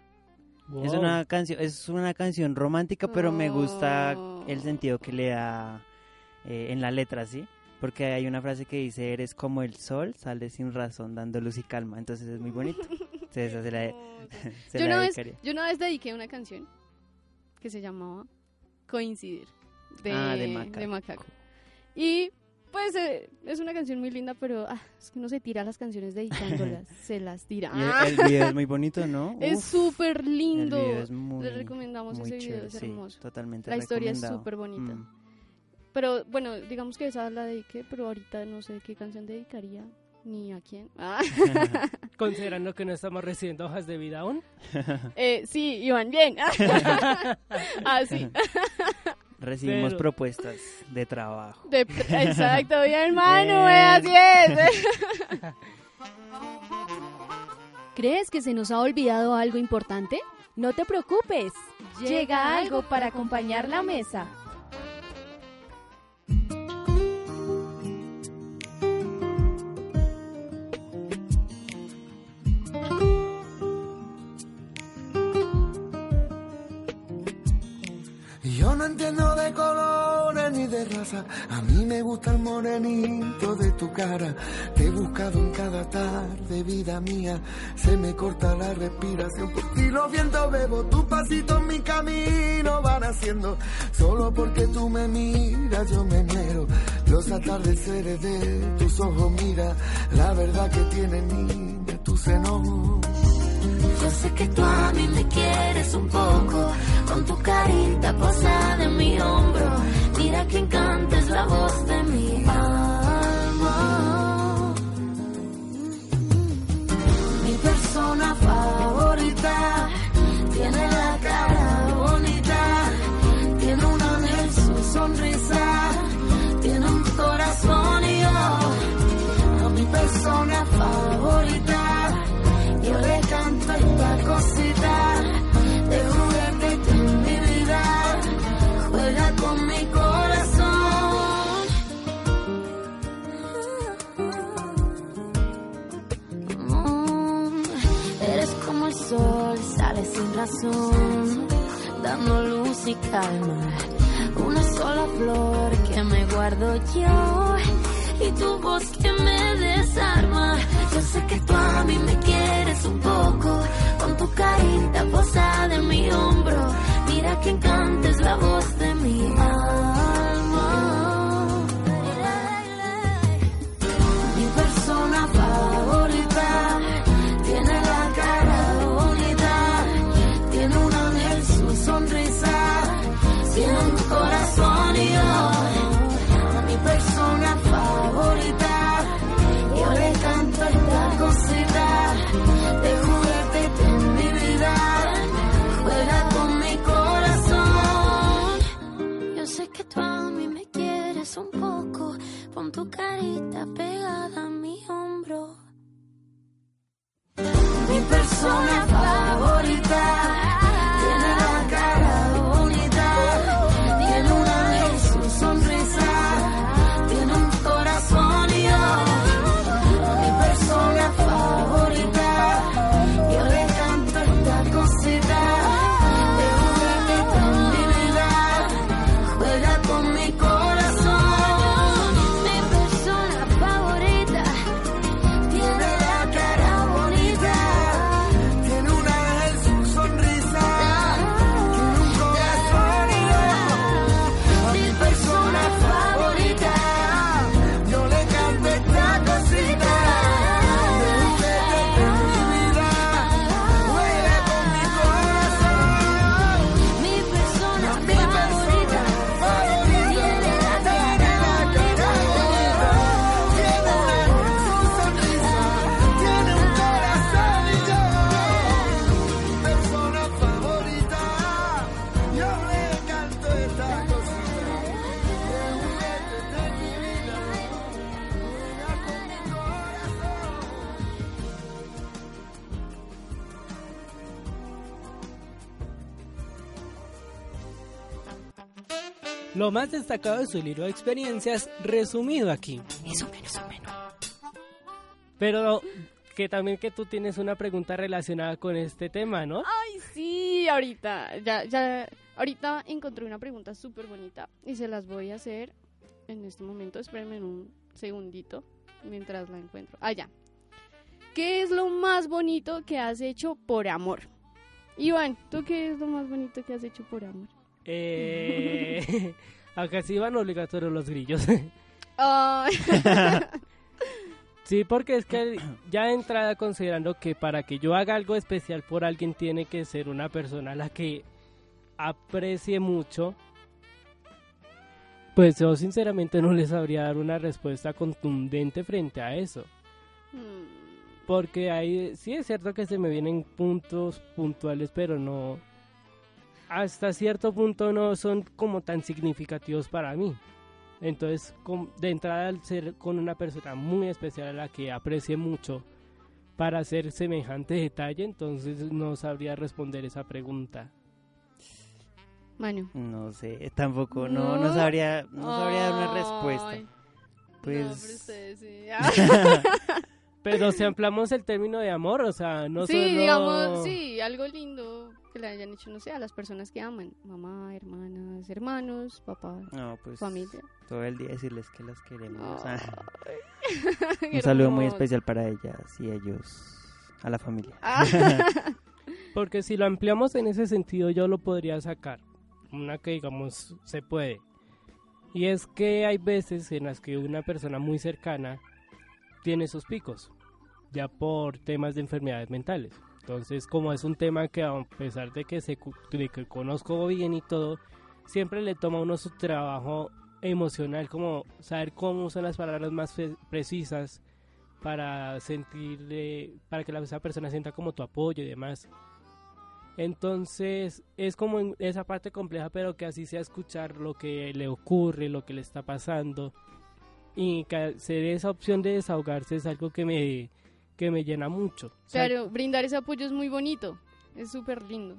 Es una canción, es una canción romántica, pero me gusta Oh. el sentido que le da eh, en la letra, ¿sí? Porque hay una frase que dice, eres como el sol, sale sin razón, dando luz y calma. Entonces es muy bonito. Entonces esa se la, se Yo la una, vez, yo una vez dediqué una canción que se llamaba Coincidir de, Ah, de de Macaco. Y pues eh, es una canción muy linda, pero ah, es que uno se tira las canciones dedicándolas, se las tira. Y el, Ah, el video es muy bonito, ¿no? es súper el lindo. video es muy, Les recomendamos muy ese video, es sí, hermoso. totalmente La historia es súper bonita. Mm. Pero bueno, digamos que esa la dediqué, pero ahorita no sé qué canción dedicaría ni a quién. Ah. Considerando que no estamos recibiendo hojas de vida aún. Eh, sí, Iván, bien. ah, sí. Recibimos Pero- propuestas de trabajo. De- exacto, bien, hermano, Bien. eh, así es. ¿Crees que se nos ha olvidado algo importante? No te preocupes. Llega algo para acompañar la mesa. A mí me gusta el morenito de tu cara. Te he buscado en cada tarde, vida mía, se me corta la respiración. Por ti los vientos bebo, tus pasitos mi camino van haciendo. Solo porque tú me miras, yo me muero. Los atardeceres de tus ojos, mira, la verdad que tiene niña tu seno. Sé que tú a mí me quieres un poco, con tu carita posada en mi hombro. Mira que encanta es la voz de mi alma. Dando luz y calma. Una sola flor que me guardo yo y tu voz que me desarma. Yo sé que tú a mí me quieres un poco, con tu carita posada en mi hombro. Mira que encanta es la voz de mi alma. Tu carita pegada a mi hombro. Mi persona favorita Lo más destacado de su libro de experiencias resumido aquí. Eso menos, eso menos. Pero que también que tú tienes una pregunta relacionada con este tema, ¿no? Ay, sí, ahorita, ya, ya, ahorita encontré una pregunta súper bonita y se las voy a hacer en este momento. Espérenme en un segundito mientras la encuentro. Ah, ya. ¿Qué es lo más bonito que has hecho por amor? Iván, ¿tú qué es lo más bonito que has hecho por amor? Eh, acá sí van obligatorios los grillos. Sí, porque es que ya de entrada considerando que para que yo haga algo especial por alguien tiene que ser una persona a la que aprecie mucho, pues yo sinceramente no les sabría dar una respuesta contundente frente a eso. mm, Porque ahí sí es cierto que se me vienen puntos puntuales, pero no. Hasta cierto punto no son como tan significativos para mí. Entonces, con- de entrada, al ser con una persona muy especial a la que aprecie mucho para hacer semejante detalle, entonces no sabría responder esa pregunta. Manu. No sé, tampoco, no, no, No. sabría, no sabría dar una respuesta. Pues, No, pero ustedes sí. Pero si ampliamos el término de amor, o sea, no sí, solo... digamos, sí, algo lindo que le hayan hecho, no sé, a las personas que aman. Mamá, hermanas, hermanos, papá, no, pues familia. todo el día decirles que las queremos. Ay, Un saludo muy especial para ellas y ellos, a la familia. Ah. Porque si lo ampliamos en ese sentido, yo lo podría sacar. Una que, digamos, se puede. Y es que hay veces en las que una persona muy cercana tiene sus picos, ya por temas de enfermedades mentales. Entonces, como es un tema que a pesar de que, se, de que conozco bien y todo, siempre le toma a uno su trabajo emocional, como saber cómo son las palabras más precisas para sentirle, para que la, esa persona sienta como tu apoyo y demás. Entonces es como esa parte compleja, pero que así sea escuchar lo que le ocurre, lo que le está pasando y que se dé esa opción de desahogarse es algo que me, que me llena mucho. Claro, brindar ese apoyo es muy bonito, es súper lindo.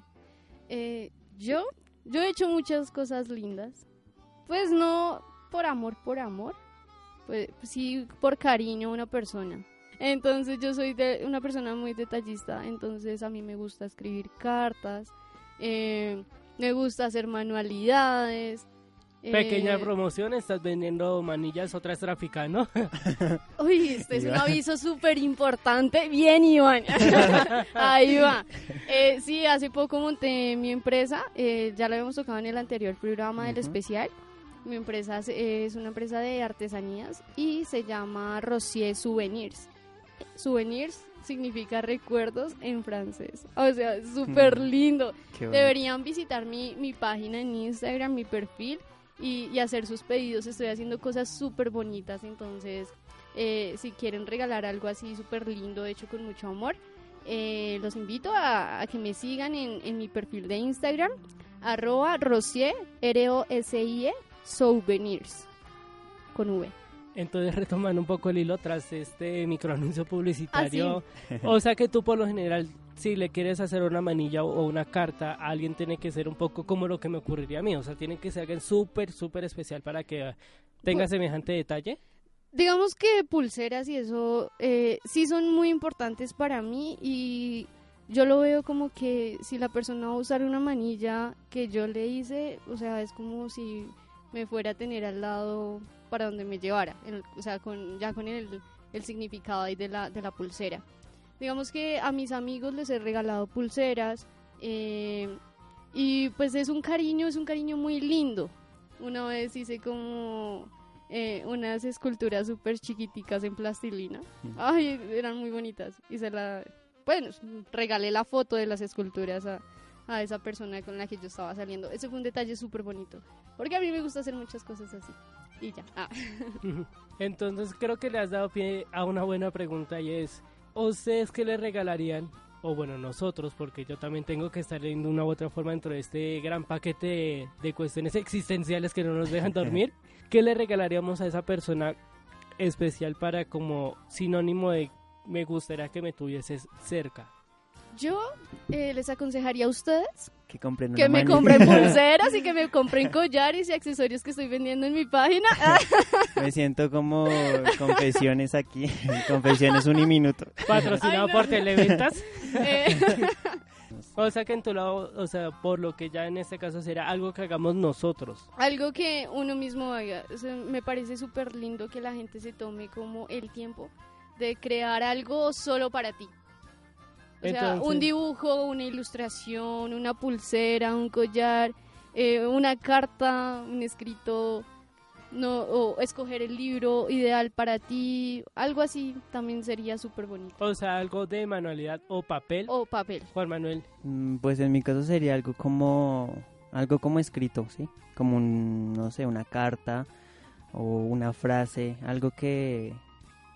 Eh, yo, yo he hecho muchas cosas lindas, pues no por amor, por amor, pues sí por cariño a una persona. Entonces yo soy de una persona muy detallista, entonces a mí me gusta escribir cartas, eh, me gusta hacer manualidades. Pequeña eh, promoción, estás vendiendo manillas, otras traficando. Uy, este es un Iván. aviso súper importante. Bien, Iván. Ahí va. Eh, sí, hace poco monté mi empresa. eh, ya lo habíamos tocado en el anterior programa del Ujú. especial. Mi empresa es, es una empresa de artesanías y se llama Rosier Souvenirs. Souvenirs significa recuerdos en francés. O sea, es súper Mm. lindo. Bonito. Deberían visitar mi, mi página en Instagram, mi perfil y, y hacer sus pedidos. Estoy haciendo cosas súper bonitas, entonces eh, si quieren regalar algo así súper lindo, hecho con mucho amor, eh, los invito a, a que me sigan en, en mi perfil de Instagram, arroba rosier, R-O-S-I-E, souvenirs, con V. Entonces retomando un poco el hilo tras este microanuncio publicitario. Ah, O sea que tú por lo general, si le quieres hacer una manilla o una carta, alguien tiene que ser un poco como lo que me ocurriría a mí. O sea, tiene que ser alguien súper, súper especial para que eh, tenga Pues- semejante detalle. Digamos que pulseras y eso eh, sí son muy importantes para mí y yo lo veo como que si la persona va a usar una manilla que yo le hice, o sea, es como si me fuera a tener al lado para donde me llevara, el- o sea, con, ya con el, el significado ahí de la, de la pulsera. Digamos que a mis amigos les he regalado pulseras eh, y pues es un cariño, es un cariño muy lindo. Una vez hice como eh, unas esculturas súper chiquiticas en plastilina. Ay, eran muy bonitas. Y se la, bueno, regalé la foto de las esculturas a, a esa persona con la que yo estaba saliendo. Ese fue un detalle súper bonito. Porque a mí me gusta hacer muchas cosas así. Y ya. Ah. Entonces creo que le has dado pie a una buena pregunta y es, ¿ustedes qué le regalarían? O bueno, nosotros, porque yo también tengo que estar de una u otra forma dentro de este gran paquete de, de cuestiones existenciales que no nos dejan dormir. ¿Qué le regalaríamos a esa persona especial para como sinónimo de me gustaría que me tuvieses cerca? Yo eh, les aconsejaría a ustedes que compren Que me compren pulseras y que me compren collares y accesorios que estoy vendiendo en mi página. Me siento como confesiones aquí, confesiones un minuto. Patrocinado Ay, no. por Televentas. Eh, O sea que en tu lado, o sea, por lo que ya en este caso será algo que hagamos nosotros. algo que uno mismo haga. O sea, me parece súper lindo que la gente se tome como el tiempo de crear algo solo para ti. O sea, Entonces- un dibujo, una ilustración, una pulsera, un collar, eh, una carta, un escrito, no, o escoger el libro ideal para ti, algo así también sería súper bonito. O sea, algo de manualidad o papel. O papel. Juan Manuel. Mm, Pues en mi caso sería algo como algo como escrito, ¿sí? Como un, no sé, una carta o una frase, algo que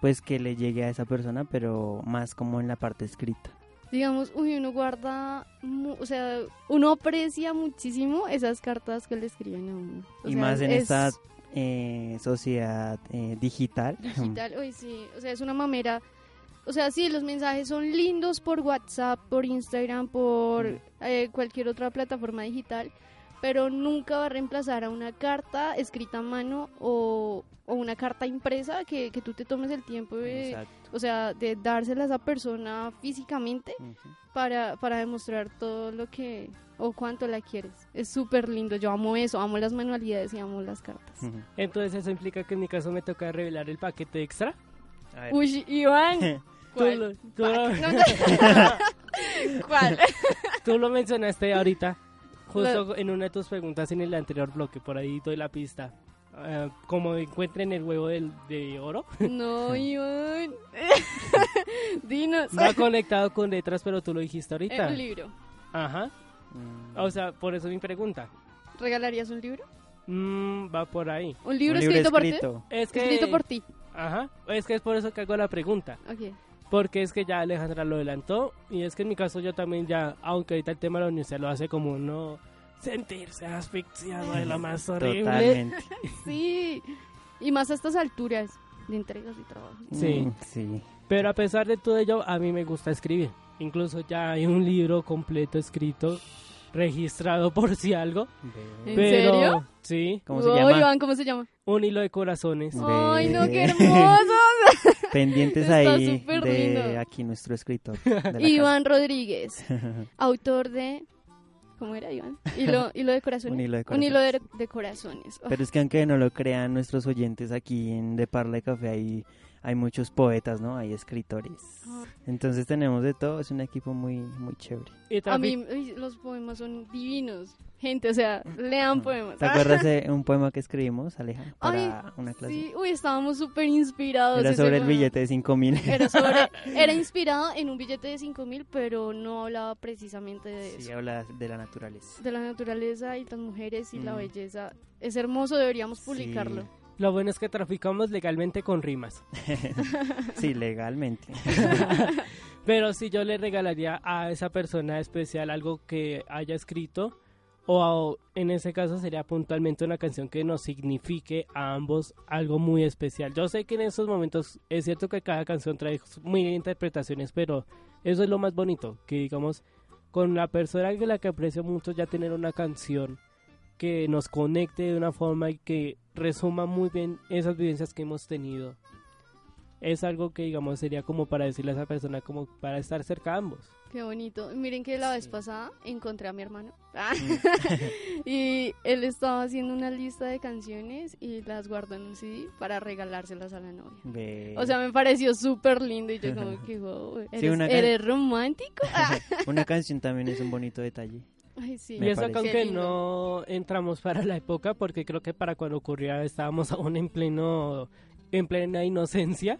pues que le llegue a esa persona, pero más como en la parte escrita. Digamos, uy, uno guarda, o sea, uno aprecia muchísimo esas cartas que le escriben a uno. O y sea, más en es esta eh, sociedad eh, digital. digital, uy, sí, o sea, es una mamera. O sea, sí, los mensajes son lindos por WhatsApp, por Instagram, por Mm. eh, cualquier otra plataforma digital, pero nunca va a reemplazar a una carta escrita a mano o, o una carta impresa que, que tú te tomes el tiempo de, o sea, de dársela a esa persona físicamente para, para demostrar todo lo que o cuánto la quieres. Es súper lindo, yo amo eso, amo las manualidades y amo las cartas. Entonces eso implica que en mi caso me toca revelar el paquete extra. Uy, Iván, Tú ¿cuál? lo, tú lo- ¿Cuál? tú lo mencionaste ahorita, justo en una de tus preguntas en el anterior bloque, por ahí doy la pista. Eh, como encuentren el huevo del, de oro, No, Iván. Dinos. va conectado con letras, pero tú lo dijiste ahorita. un libro. Ajá. Mm, O sea, por eso mi pregunta. ¿Regalarías un libro? Mm, va por ahí. ¿Un libro, un libro escrito, escrito. Es por ti? que... Escrito por ti. Ajá. Es que es por eso que hago la pregunta. Ok. Porque es que ya Alejandra lo adelantó. Y es que en mi caso yo también ya, aunque ahorita el tema de la universidad lo hace como no sentirse asfixiado de lo más horrible. Totalmente. Sí. Y más a estas alturas de entregas y trabajo. Sí. Mm, sí. Pero a pesar de todo ello, a mí me gusta escribir. Incluso ya hay un libro completo escrito, registrado por si algo. ¿En pero, serio? Sí, ¿Cómo se Uy, llama? Iván, ¿cómo se llama? un hilo de corazones. Ay, no, qué hermoso. Pendientes Está ahí de lindo. aquí nuestro escritor. de Iván Rodríguez, autor de... ¿Cómo era, Iván? Hilo, hilo de corazones. Un hilo de Un hilo de, corazones. de corazones. Oh, Pero es que aunque no lo crean nuestros oyentes aquí en De Parla y Café hay, hay muchos poetas, ¿no? Hay escritores. Ah. Entonces tenemos de todo, es un equipo muy muy chévere. A mí uy, los poemas son divinos. Gente, o sea, lean poemas. ¿Te acuerdas de un poema que escribimos, Aleja, para Ay, una clase? Sí, uy, estábamos súper inspirados. Era sobre el billete de 5 mil. Era, sobre, era inspirado en un billete de 5 mil, pero no hablaba precisamente de Sí, eso. habla de la naturaleza. De la naturaleza y las mujeres y la Mm. belleza. Es hermoso, deberíamos publicarlo. Sí. Lo bueno es que traficamos legalmente con rimas. Sí, legalmente. Pero si yo le regalaría a esa persona especial algo que haya escrito, o a- en ese caso sería puntualmente una canción que nos signifique a ambos algo muy especial. Yo sé que en esos momentos es cierto que cada canción trae mil interpretaciones, pero eso es lo más bonito, que digamos con la persona que la que aprecio mucho ya tener una canción que nos conecte de una forma y que resuma muy bien esas vivencias que hemos tenido. Es algo que digamos sería como para decirle a esa persona como para estar cerca a ambos. Qué bonito. Miren que la vez Sí. pasada encontré a mi hermano. y él estaba haciendo una lista de canciones y las guardó en un CD para regalárselas a la novia. Ve- O sea, me pareció súper lindo y yo como que, wow, ¿eres, Sí, ¿eres romántico? Ah, una canción también es un bonito detalle. Ay, sí. Y eso que parece. Lindo. no entramos para la época, porque creo que para cuando ocurría estábamos aún en pleno, en plena inocencia,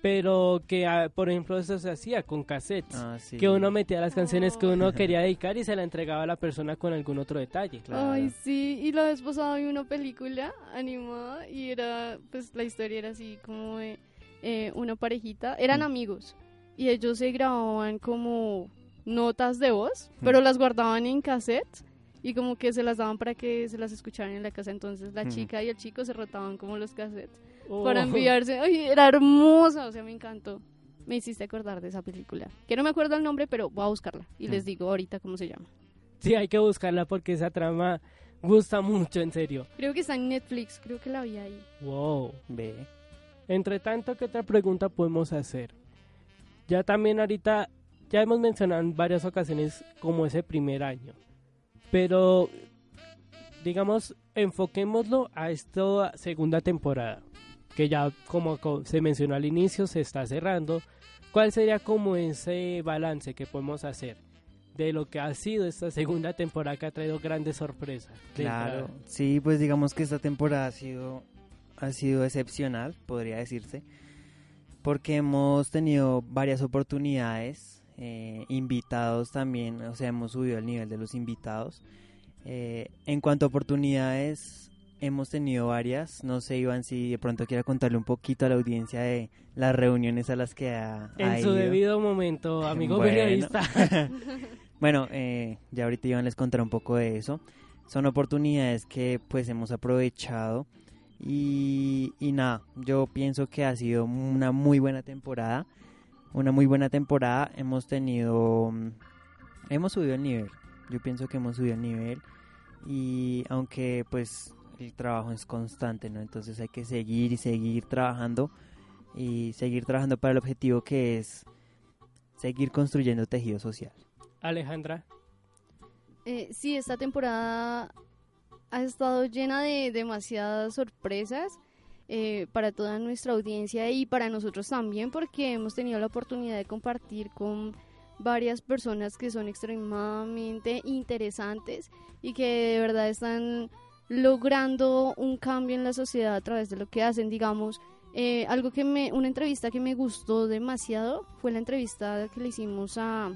pero que ah, por ejemplo eso se hacía con cassettes, Ah, sí. que uno metía las canciones que uno quería dedicar y se la entregaba a la persona con algún otro detalle. Claro. Ay, sí, y la vez pasada vi una película animada y era, pues la historia era así como de eh, una parejita, eran Mm. amigos y ellos se grababan como notas de voz, Mm. pero las guardaban en cassette y como que se las daban para que se las escucharan en la casa, entonces la Mm. chica y el chico se rotaban como los cassettes Oh, para enviarse, ay, era hermosa, o sea, me encantó. Me hiciste acordar de esa película. Que no me acuerdo el nombre, pero voy a buscarla y Mm. les digo ahorita cómo se llama. Sí, hay que buscarla porque esa trama gusta mucho, en serio. Creo que está en Netflix, creo que la vi ahí. Wow. Ve. Entre tanto, ¿qué otra pregunta podemos hacer? Ya también ahorita, ya hemos mencionado en varias ocasiones como ese primer año. Pero, digamos, enfoquémoslo a esta segunda temporada. Que ya, como co- se mencionó al inicio, se está cerrando. ¿Cuál sería como ese balance que podemos hacer de lo que ha sido esta segunda temporada que ha traído grandes sorpresas? Claro, sí, pues digamos que esta temporada ha sido, ha sido excepcional, podría decirse, porque hemos tenido varias oportunidades, eh, invitados también, o sea, hemos subido el nivel de los invitados. Eh, en cuanto a oportunidades, hemos tenido varias, no sé, Iván, si de pronto quiera contarle un poquito a la audiencia de las reuniones a las que ha, ha En su ido. debido momento, amigo Bueno. periodista. Bueno, eh, ya ahorita Iván les contará un poco de eso. Son oportunidades que pues hemos aprovechado y, y nada, yo pienso que ha sido una muy buena temporada. Una muy buena temporada. Hemos tenido, mm, hemos subido el nivel. Yo pienso que hemos subido el nivel y aunque pues el trabajo es constante, ¿no? Entonces hay que seguir y seguir trabajando y seguir trabajando para el objetivo que es seguir construyendo tejido social. Alejandra. Eh, sí, esta temporada ha estado llena de demasiadas sorpresas eh, para toda nuestra audiencia y para nosotros también porque hemos tenido la oportunidad de compartir con varias personas que son extremadamente interesantes y que de verdad están logrando un cambio en la sociedad a través de lo que hacen, digamos. eh, algo que me, una entrevista que me gustó demasiado fue la entrevista que le hicimos a,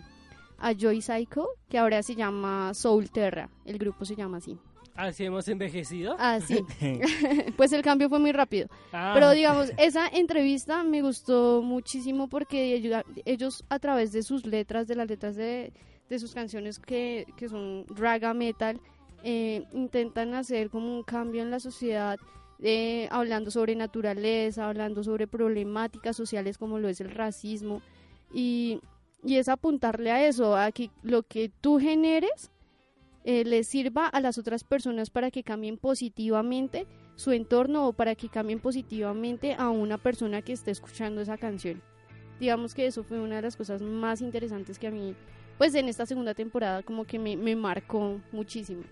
a Joy Psycho, que ahora se llama Soul Terra, el grupo se llama así. Así hemos envejecido. Ah, sí. pues el cambio fue muy rápido. Ah, Pero digamos, esa entrevista me gustó muchísimo porque ellos, ellos a través de sus letras, de las letras de, de sus canciones que, que son raga metal, eh, intentan hacer como un cambio en la sociedad, eh, hablando sobre naturaleza, hablando sobre problemáticas sociales como lo es el racismo. Y, y es apuntarle a eso, a que lo que tú generes eh, les sirva a las otras personas para que cambien positivamente su entorno o para que cambien positivamente a una persona que esté escuchando esa canción. Digamos que eso fue una de las cosas más interesantes que a mí, pues en esta segunda temporada como que me, me marcó muchísimo.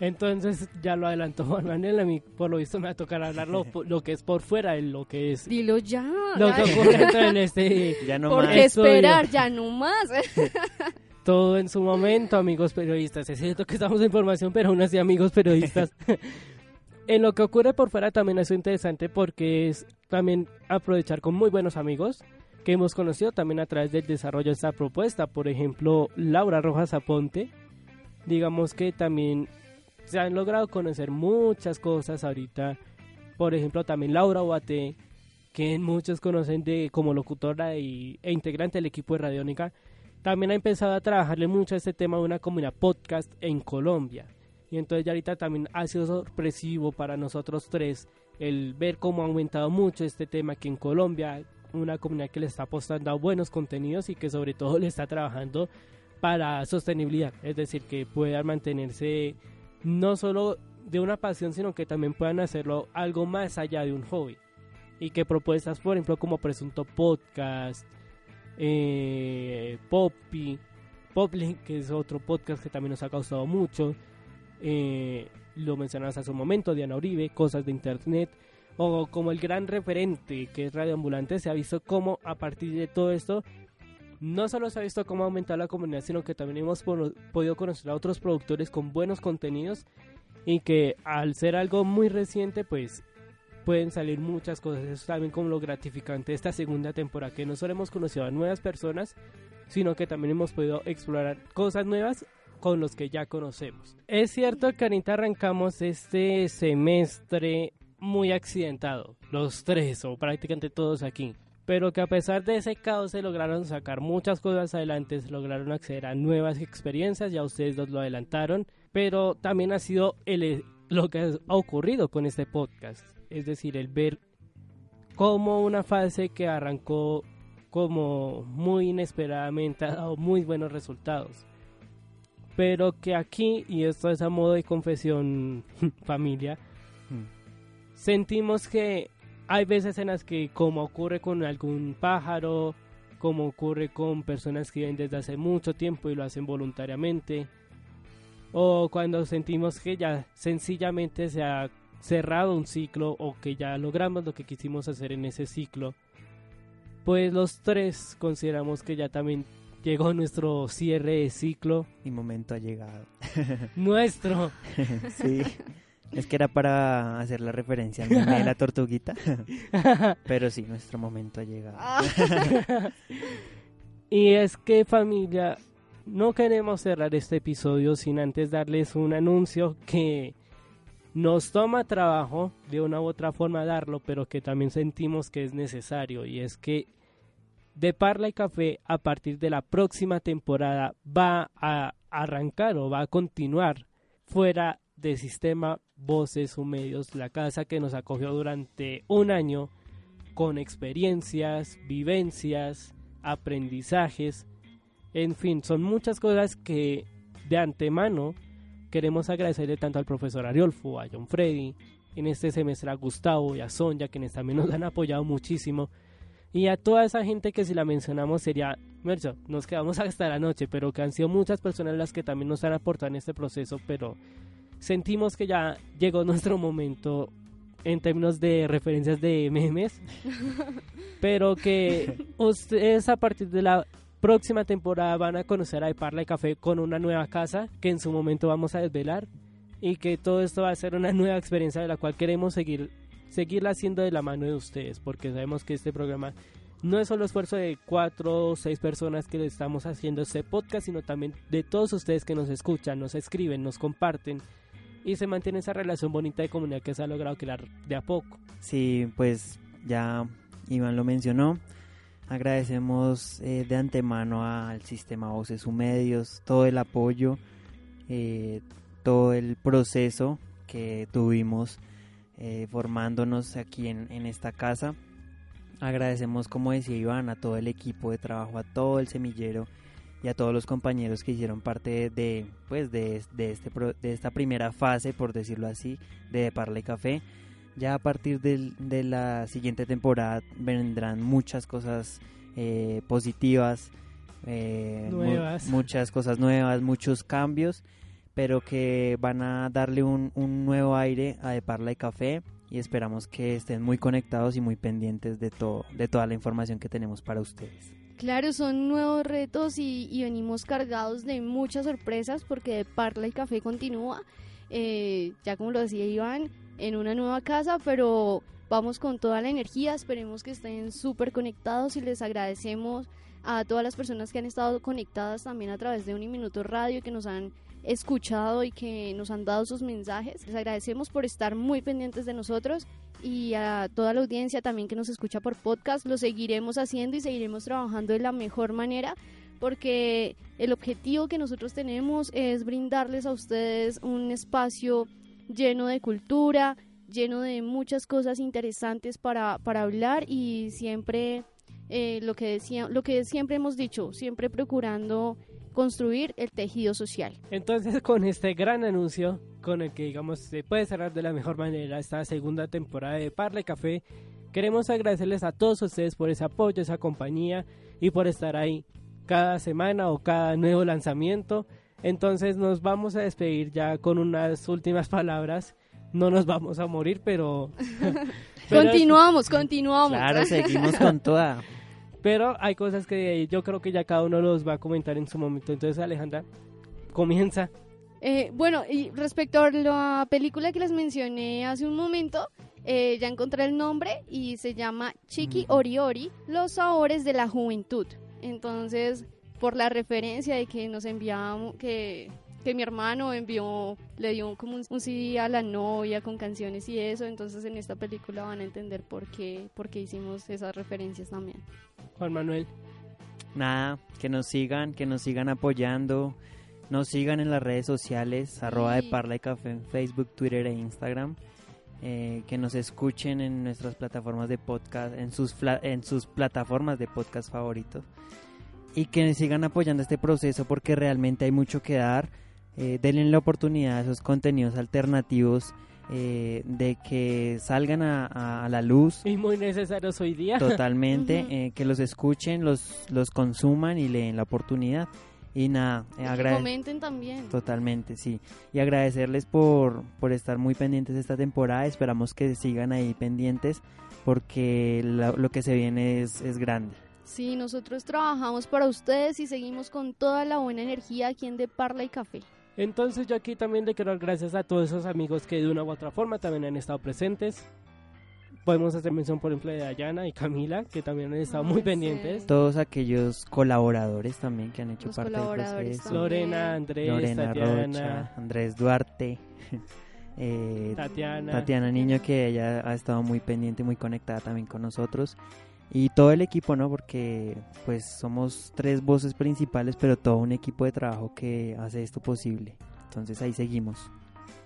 Entonces ya lo adelantó Juan Manuel, a mí por lo visto me va a tocar hablar lo, lo que es por fuera lo que es Dilo ya. lo que ocurre dentro este Ya no ¿Por más. qué Estudio. esperar? Ya no más. todo en su momento, amigos periodistas. Es cierto que estamos en formación, pero aún así, amigos periodistas. en lo que ocurre por fuera también es interesante porque es también aprovechar con muy buenos amigos que hemos conocido también a través del desarrollo de esta propuesta. Por ejemplo, Laura Rojas Aponte. Digamos que también se han logrado conocer muchas cosas ahorita. Por ejemplo, también Laura Boate, que muchos conocen de como locutora y, e integrante del equipo de Radiónica también ha empezado a trabajarle mucho a este tema de una comunidad podcast en Colombia. Y entonces ya ahorita también ha sido sorpresivo para nosotros tres el ver cómo ha aumentado mucho este tema aquí en Colombia, una comunidad que le está apostando a buenos contenidos y que sobre todo le está trabajando para sostenibilidad, es decir, que puedan mantenerse no solo de una pasión, sino que también puedan hacerlo algo más allá de un hobby. Y que propuestas, por ejemplo, como Presunto Podcast, eh, Poppy, Poplink, que es otro podcast que también nos ha causado mucho. Eh, lo mencionabas hace un momento, Diana Uribe, cosas de internet. O como el gran referente que es Radio Ambulante, se ha visto cómo a partir de todo esto, no solo se ha visto cómo ha aumentado la comunidad, sino que también hemos podido conocer a otros productores con buenos contenidos y que al ser algo muy reciente, pues pueden salir muchas cosas. Eso es también como lo gratificante de esta segunda temporada, que no solo hemos conocido a nuevas personas, sino que también hemos podido explorar cosas nuevas con los que ya conocemos. Es cierto que ahorita arrancamos este semestre muy accidentado, los tres o prácticamente todos aquí. Pero que a pesar de ese caos se lograron sacar muchas cosas adelante, se lograron acceder a nuevas experiencias, ya ustedes dos lo adelantaron, pero también ha sido el, lo que ha ocurrido con este podcast, es decir, el ver cómo una fase que arrancó como muy inesperadamente ha dado muy buenos resultados. pero que aquí, y esto es a modo de confesión familia, Mm. sentimos que hay veces en las que, como ocurre con algún pájaro, como ocurre con personas que viven desde hace mucho tiempo y lo hacen voluntariamente, o cuando sentimos que ya sencillamente se ha cerrado un ciclo o que ya logramos lo que quisimos hacer en ese ciclo, pues los tres consideramos que ya también llegó nuestro cierre de ciclo, Mi momento ha llegado. nuestro. sí. Es que era para hacer la referencia de la tortuguita. Pero sí, nuestro momento ha llegado. Ah, Y es que familia, no queremos cerrar este episodio sin antes darles un anuncio que nos toma trabajo de una u otra forma darlo, pero que también sentimos que es necesario. Y es que De Parla y Café a partir de la próxima temporada va a arrancar o va a continuar fuera del sistema Voces o Medios, la casa que nos acogió durante un año con experiencias, vivencias, aprendizajes, en fin, son muchas cosas que de antemano queremos agradecerle tanto al profesor Ariolfo, a John Freddy, en este semestre a Gustavo y a Sonja, quienes también nos han apoyado muchísimo, y a toda esa gente que si la mencionamos sería, Mercho, nos quedamos hasta la noche, pero que han sido muchas personas las que también nos han aportado en este proceso, pero sentimos que ya llegó nuestro momento en términos de referencias de memes, pero que ustedes a partir de la próxima temporada van a conocer a Parla y Café con una nueva casa que en su momento vamos a desvelar y que todo esto va a ser una nueva experiencia de la cual queremos seguir seguirla haciendo de la mano de ustedes porque sabemos que este programa no es solo esfuerzo de cuatro o seis personas que le estamos haciendo este podcast, sino también de todos ustedes que nos escuchan, nos escriben, nos comparten y se mantiene esa relación bonita de comunidad que se ha logrado crear de a poco. Sí, pues ya Iván lo mencionó. Agradecemos eh, de antemano al sistema Voces U Medios todo el apoyo, eh, todo el proceso que tuvimos eh, formándonos aquí en, en esta casa. Agradecemos, como decía Iván, a todo el equipo de trabajo, a todo el semillero y a todos los compañeros que hicieron parte de, pues, de, de este, de esta primera fase, por decirlo así, de Parla y Café. Ya a partir del- de la siguiente temporada vendrán muchas cosas eh, positivas, eh, mu- Nuevas. muchas cosas nuevas, muchos cambios, pero que van a darle un, un nuevo aire a De Parla y Café y esperamos que estén muy conectados y muy pendientes de, todo, de toda la información que tenemos para ustedes. Claro, son nuevos retos y, y venimos cargados de muchas sorpresas porque de Parla y Café continúa, eh, ya como lo decía Iván, en una nueva casa, pero vamos con toda la energía, esperemos que estén súper conectados y les agradecemos a todas las personas que han estado conectadas también a través de Uniminuto Radio, que nos han escuchado y que nos han dado sus mensajes. Les agradecemos por estar muy pendientes de nosotros y a toda la audiencia también que nos escucha por podcast. Lo seguiremos haciendo y seguiremos trabajando de la mejor manera porque el objetivo que nosotros tenemos es brindarles a ustedes un espacio lleno de cultura, lleno de muchas cosas interesantes para, para hablar y siempre eh, lo que decía, lo que siempre hemos dicho, siempre procurando construir el tejido social. Entonces, con este gran anuncio, con el que digamos se puede cerrar de la mejor manera esta segunda temporada de Parla y Café, queremos agradecerles a todos ustedes por ese apoyo, esa compañía y por estar ahí cada semana o cada nuevo lanzamiento. Entonces, nos vamos a despedir ya con unas últimas palabras. No nos vamos a morir, pero. pero- continuamos, continuamos. Claro, seguimos con toda. Pero hay cosas que yo creo que ya cada uno los va a comentar en su momento. Entonces, Alejandra, comienza. Eh, bueno, y respecto a la película que les mencioné hace un momento, eh, ya encontré el nombre y se llama Chiqui Ori Ori, Los Sabores de la Juventud. Entonces, por la referencia de que nos enviamos, que, que mi hermano envió, le dio como un, un CD a la novia con canciones y eso, entonces en esta película van a entender por qué, por qué hicimos esas referencias también. Juan Manuel. Nada, que nos sigan, que nos sigan apoyando, nos sigan en las redes sociales, arroba de Sí. Parla y Café en Facebook, Twitter e Instagram, eh, que nos escuchen en nuestras plataformas de podcast, en sus, fla- en sus plataformas de podcast favoritos. Y que sigan apoyando este proceso porque realmente hay mucho que dar. Eh, denle la oportunidad a esos contenidos alternativos eh, de que salgan a, a, la luz. Y muy necesarios hoy día. Totalmente, eh, que los escuchen, los, los consuman y le den la oportunidad. Y nada, eh, agradecer. comenten también. Totalmente, sí. Y agradecerles por, por estar muy pendientes de esta temporada. Esperamos que sigan ahí pendientes porque lo, lo que se viene es, es grande. Sí, nosotros trabajamos para ustedes y seguimos con toda la buena energía aquí en De Parla y Café. Entonces yo aquí también le quiero dar gracias a todos esos amigos que de una u otra forma también han estado presentes. Podemos hacer mención por ejemplo de Dayana y Camila, que también han estado muy pendientes. Todos aquellos colaboradores también que han hecho parte del proceso. Lorena, Andrés, Tatiana. Andrés Duarte. eh, Tatiana. Tatiana Niño, que ella ha estado muy pendiente, muy conectada también con nosotros y todo el equipo, ¿no? Porque pues somos tres voces principales, pero todo un equipo de trabajo que hace esto posible. Entonces ahí seguimos.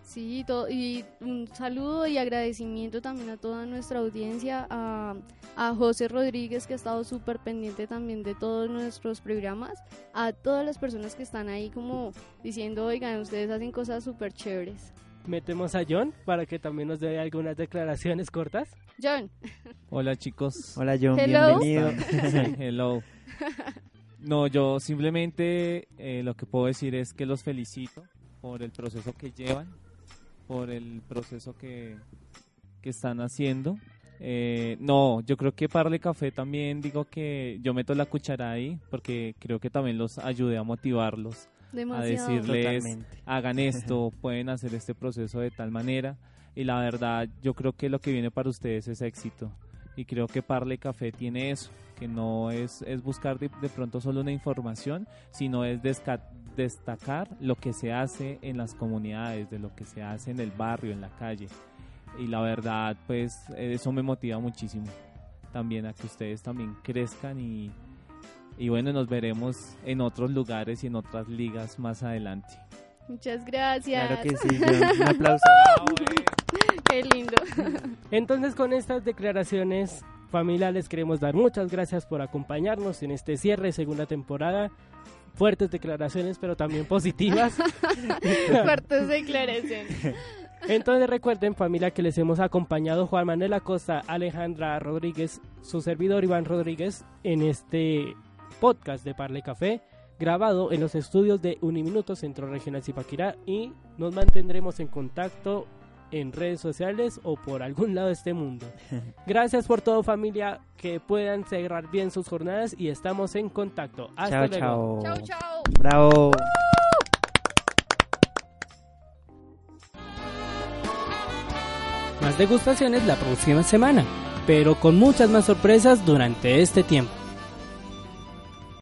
Sí, todo, y un saludo y agradecimiento también a toda nuestra audiencia, a, a José Rodríguez que ha estado súper pendiente también de todos nuestros programas, a todas las personas que están ahí como diciendo, oigan, ustedes hacen cosas súper chéveres metemos a John para que también nos dé algunas declaraciones cortas. John. Hola chicos. Hola John, bienvenido. hello. No, yo simplemente eh, lo que puedo decir es que los felicito por el proceso que llevan, por el proceso que, que están haciendo. Eh, no, yo creo que Parle Café también digo que yo meto la cuchara ahí porque creo que también los ayudé a motivarlos a decirles hagan esto, pueden hacer este proceso de tal manera y la verdad yo creo que lo que viene para ustedes es éxito y creo que Parle Café tiene eso, que no es, es buscar de, pronto solo una información, sino es destacar lo que se hace en las comunidades, de lo que se hace en el barrio, en la calle. Y la verdad, pues eso me motiva muchísimo también a que ustedes también crezcan y, y bueno, nos veremos en otros lugares y en otras ligas más adelante. Muchas gracias. Claro que sí, un aplauso. Qué lindo. Entonces con estas declaraciones familia les queremos dar muchas gracias por acompañarnos en este cierre segunda temporada. Fuertes declaraciones, pero también positivas. Fuertes declaraciones. Entonces recuerden familia que les hemos acompañado Juan Manuel Acosta, Alejandra Rodríguez, su servidor Iván Rodríguez en este podcast de Parle Café, grabado en los estudios de Uniminuto Centro Regional Zipaquirá y nos mantendremos en contacto en redes sociales o por algún lado de este mundo. Gracias por todo familia, que puedan cerrar bien sus jornadas y estamos en contacto. Hasta luego. Chao, chao. Bravo. Más degustaciones la próxima semana, pero con muchas más sorpresas durante este tiempo.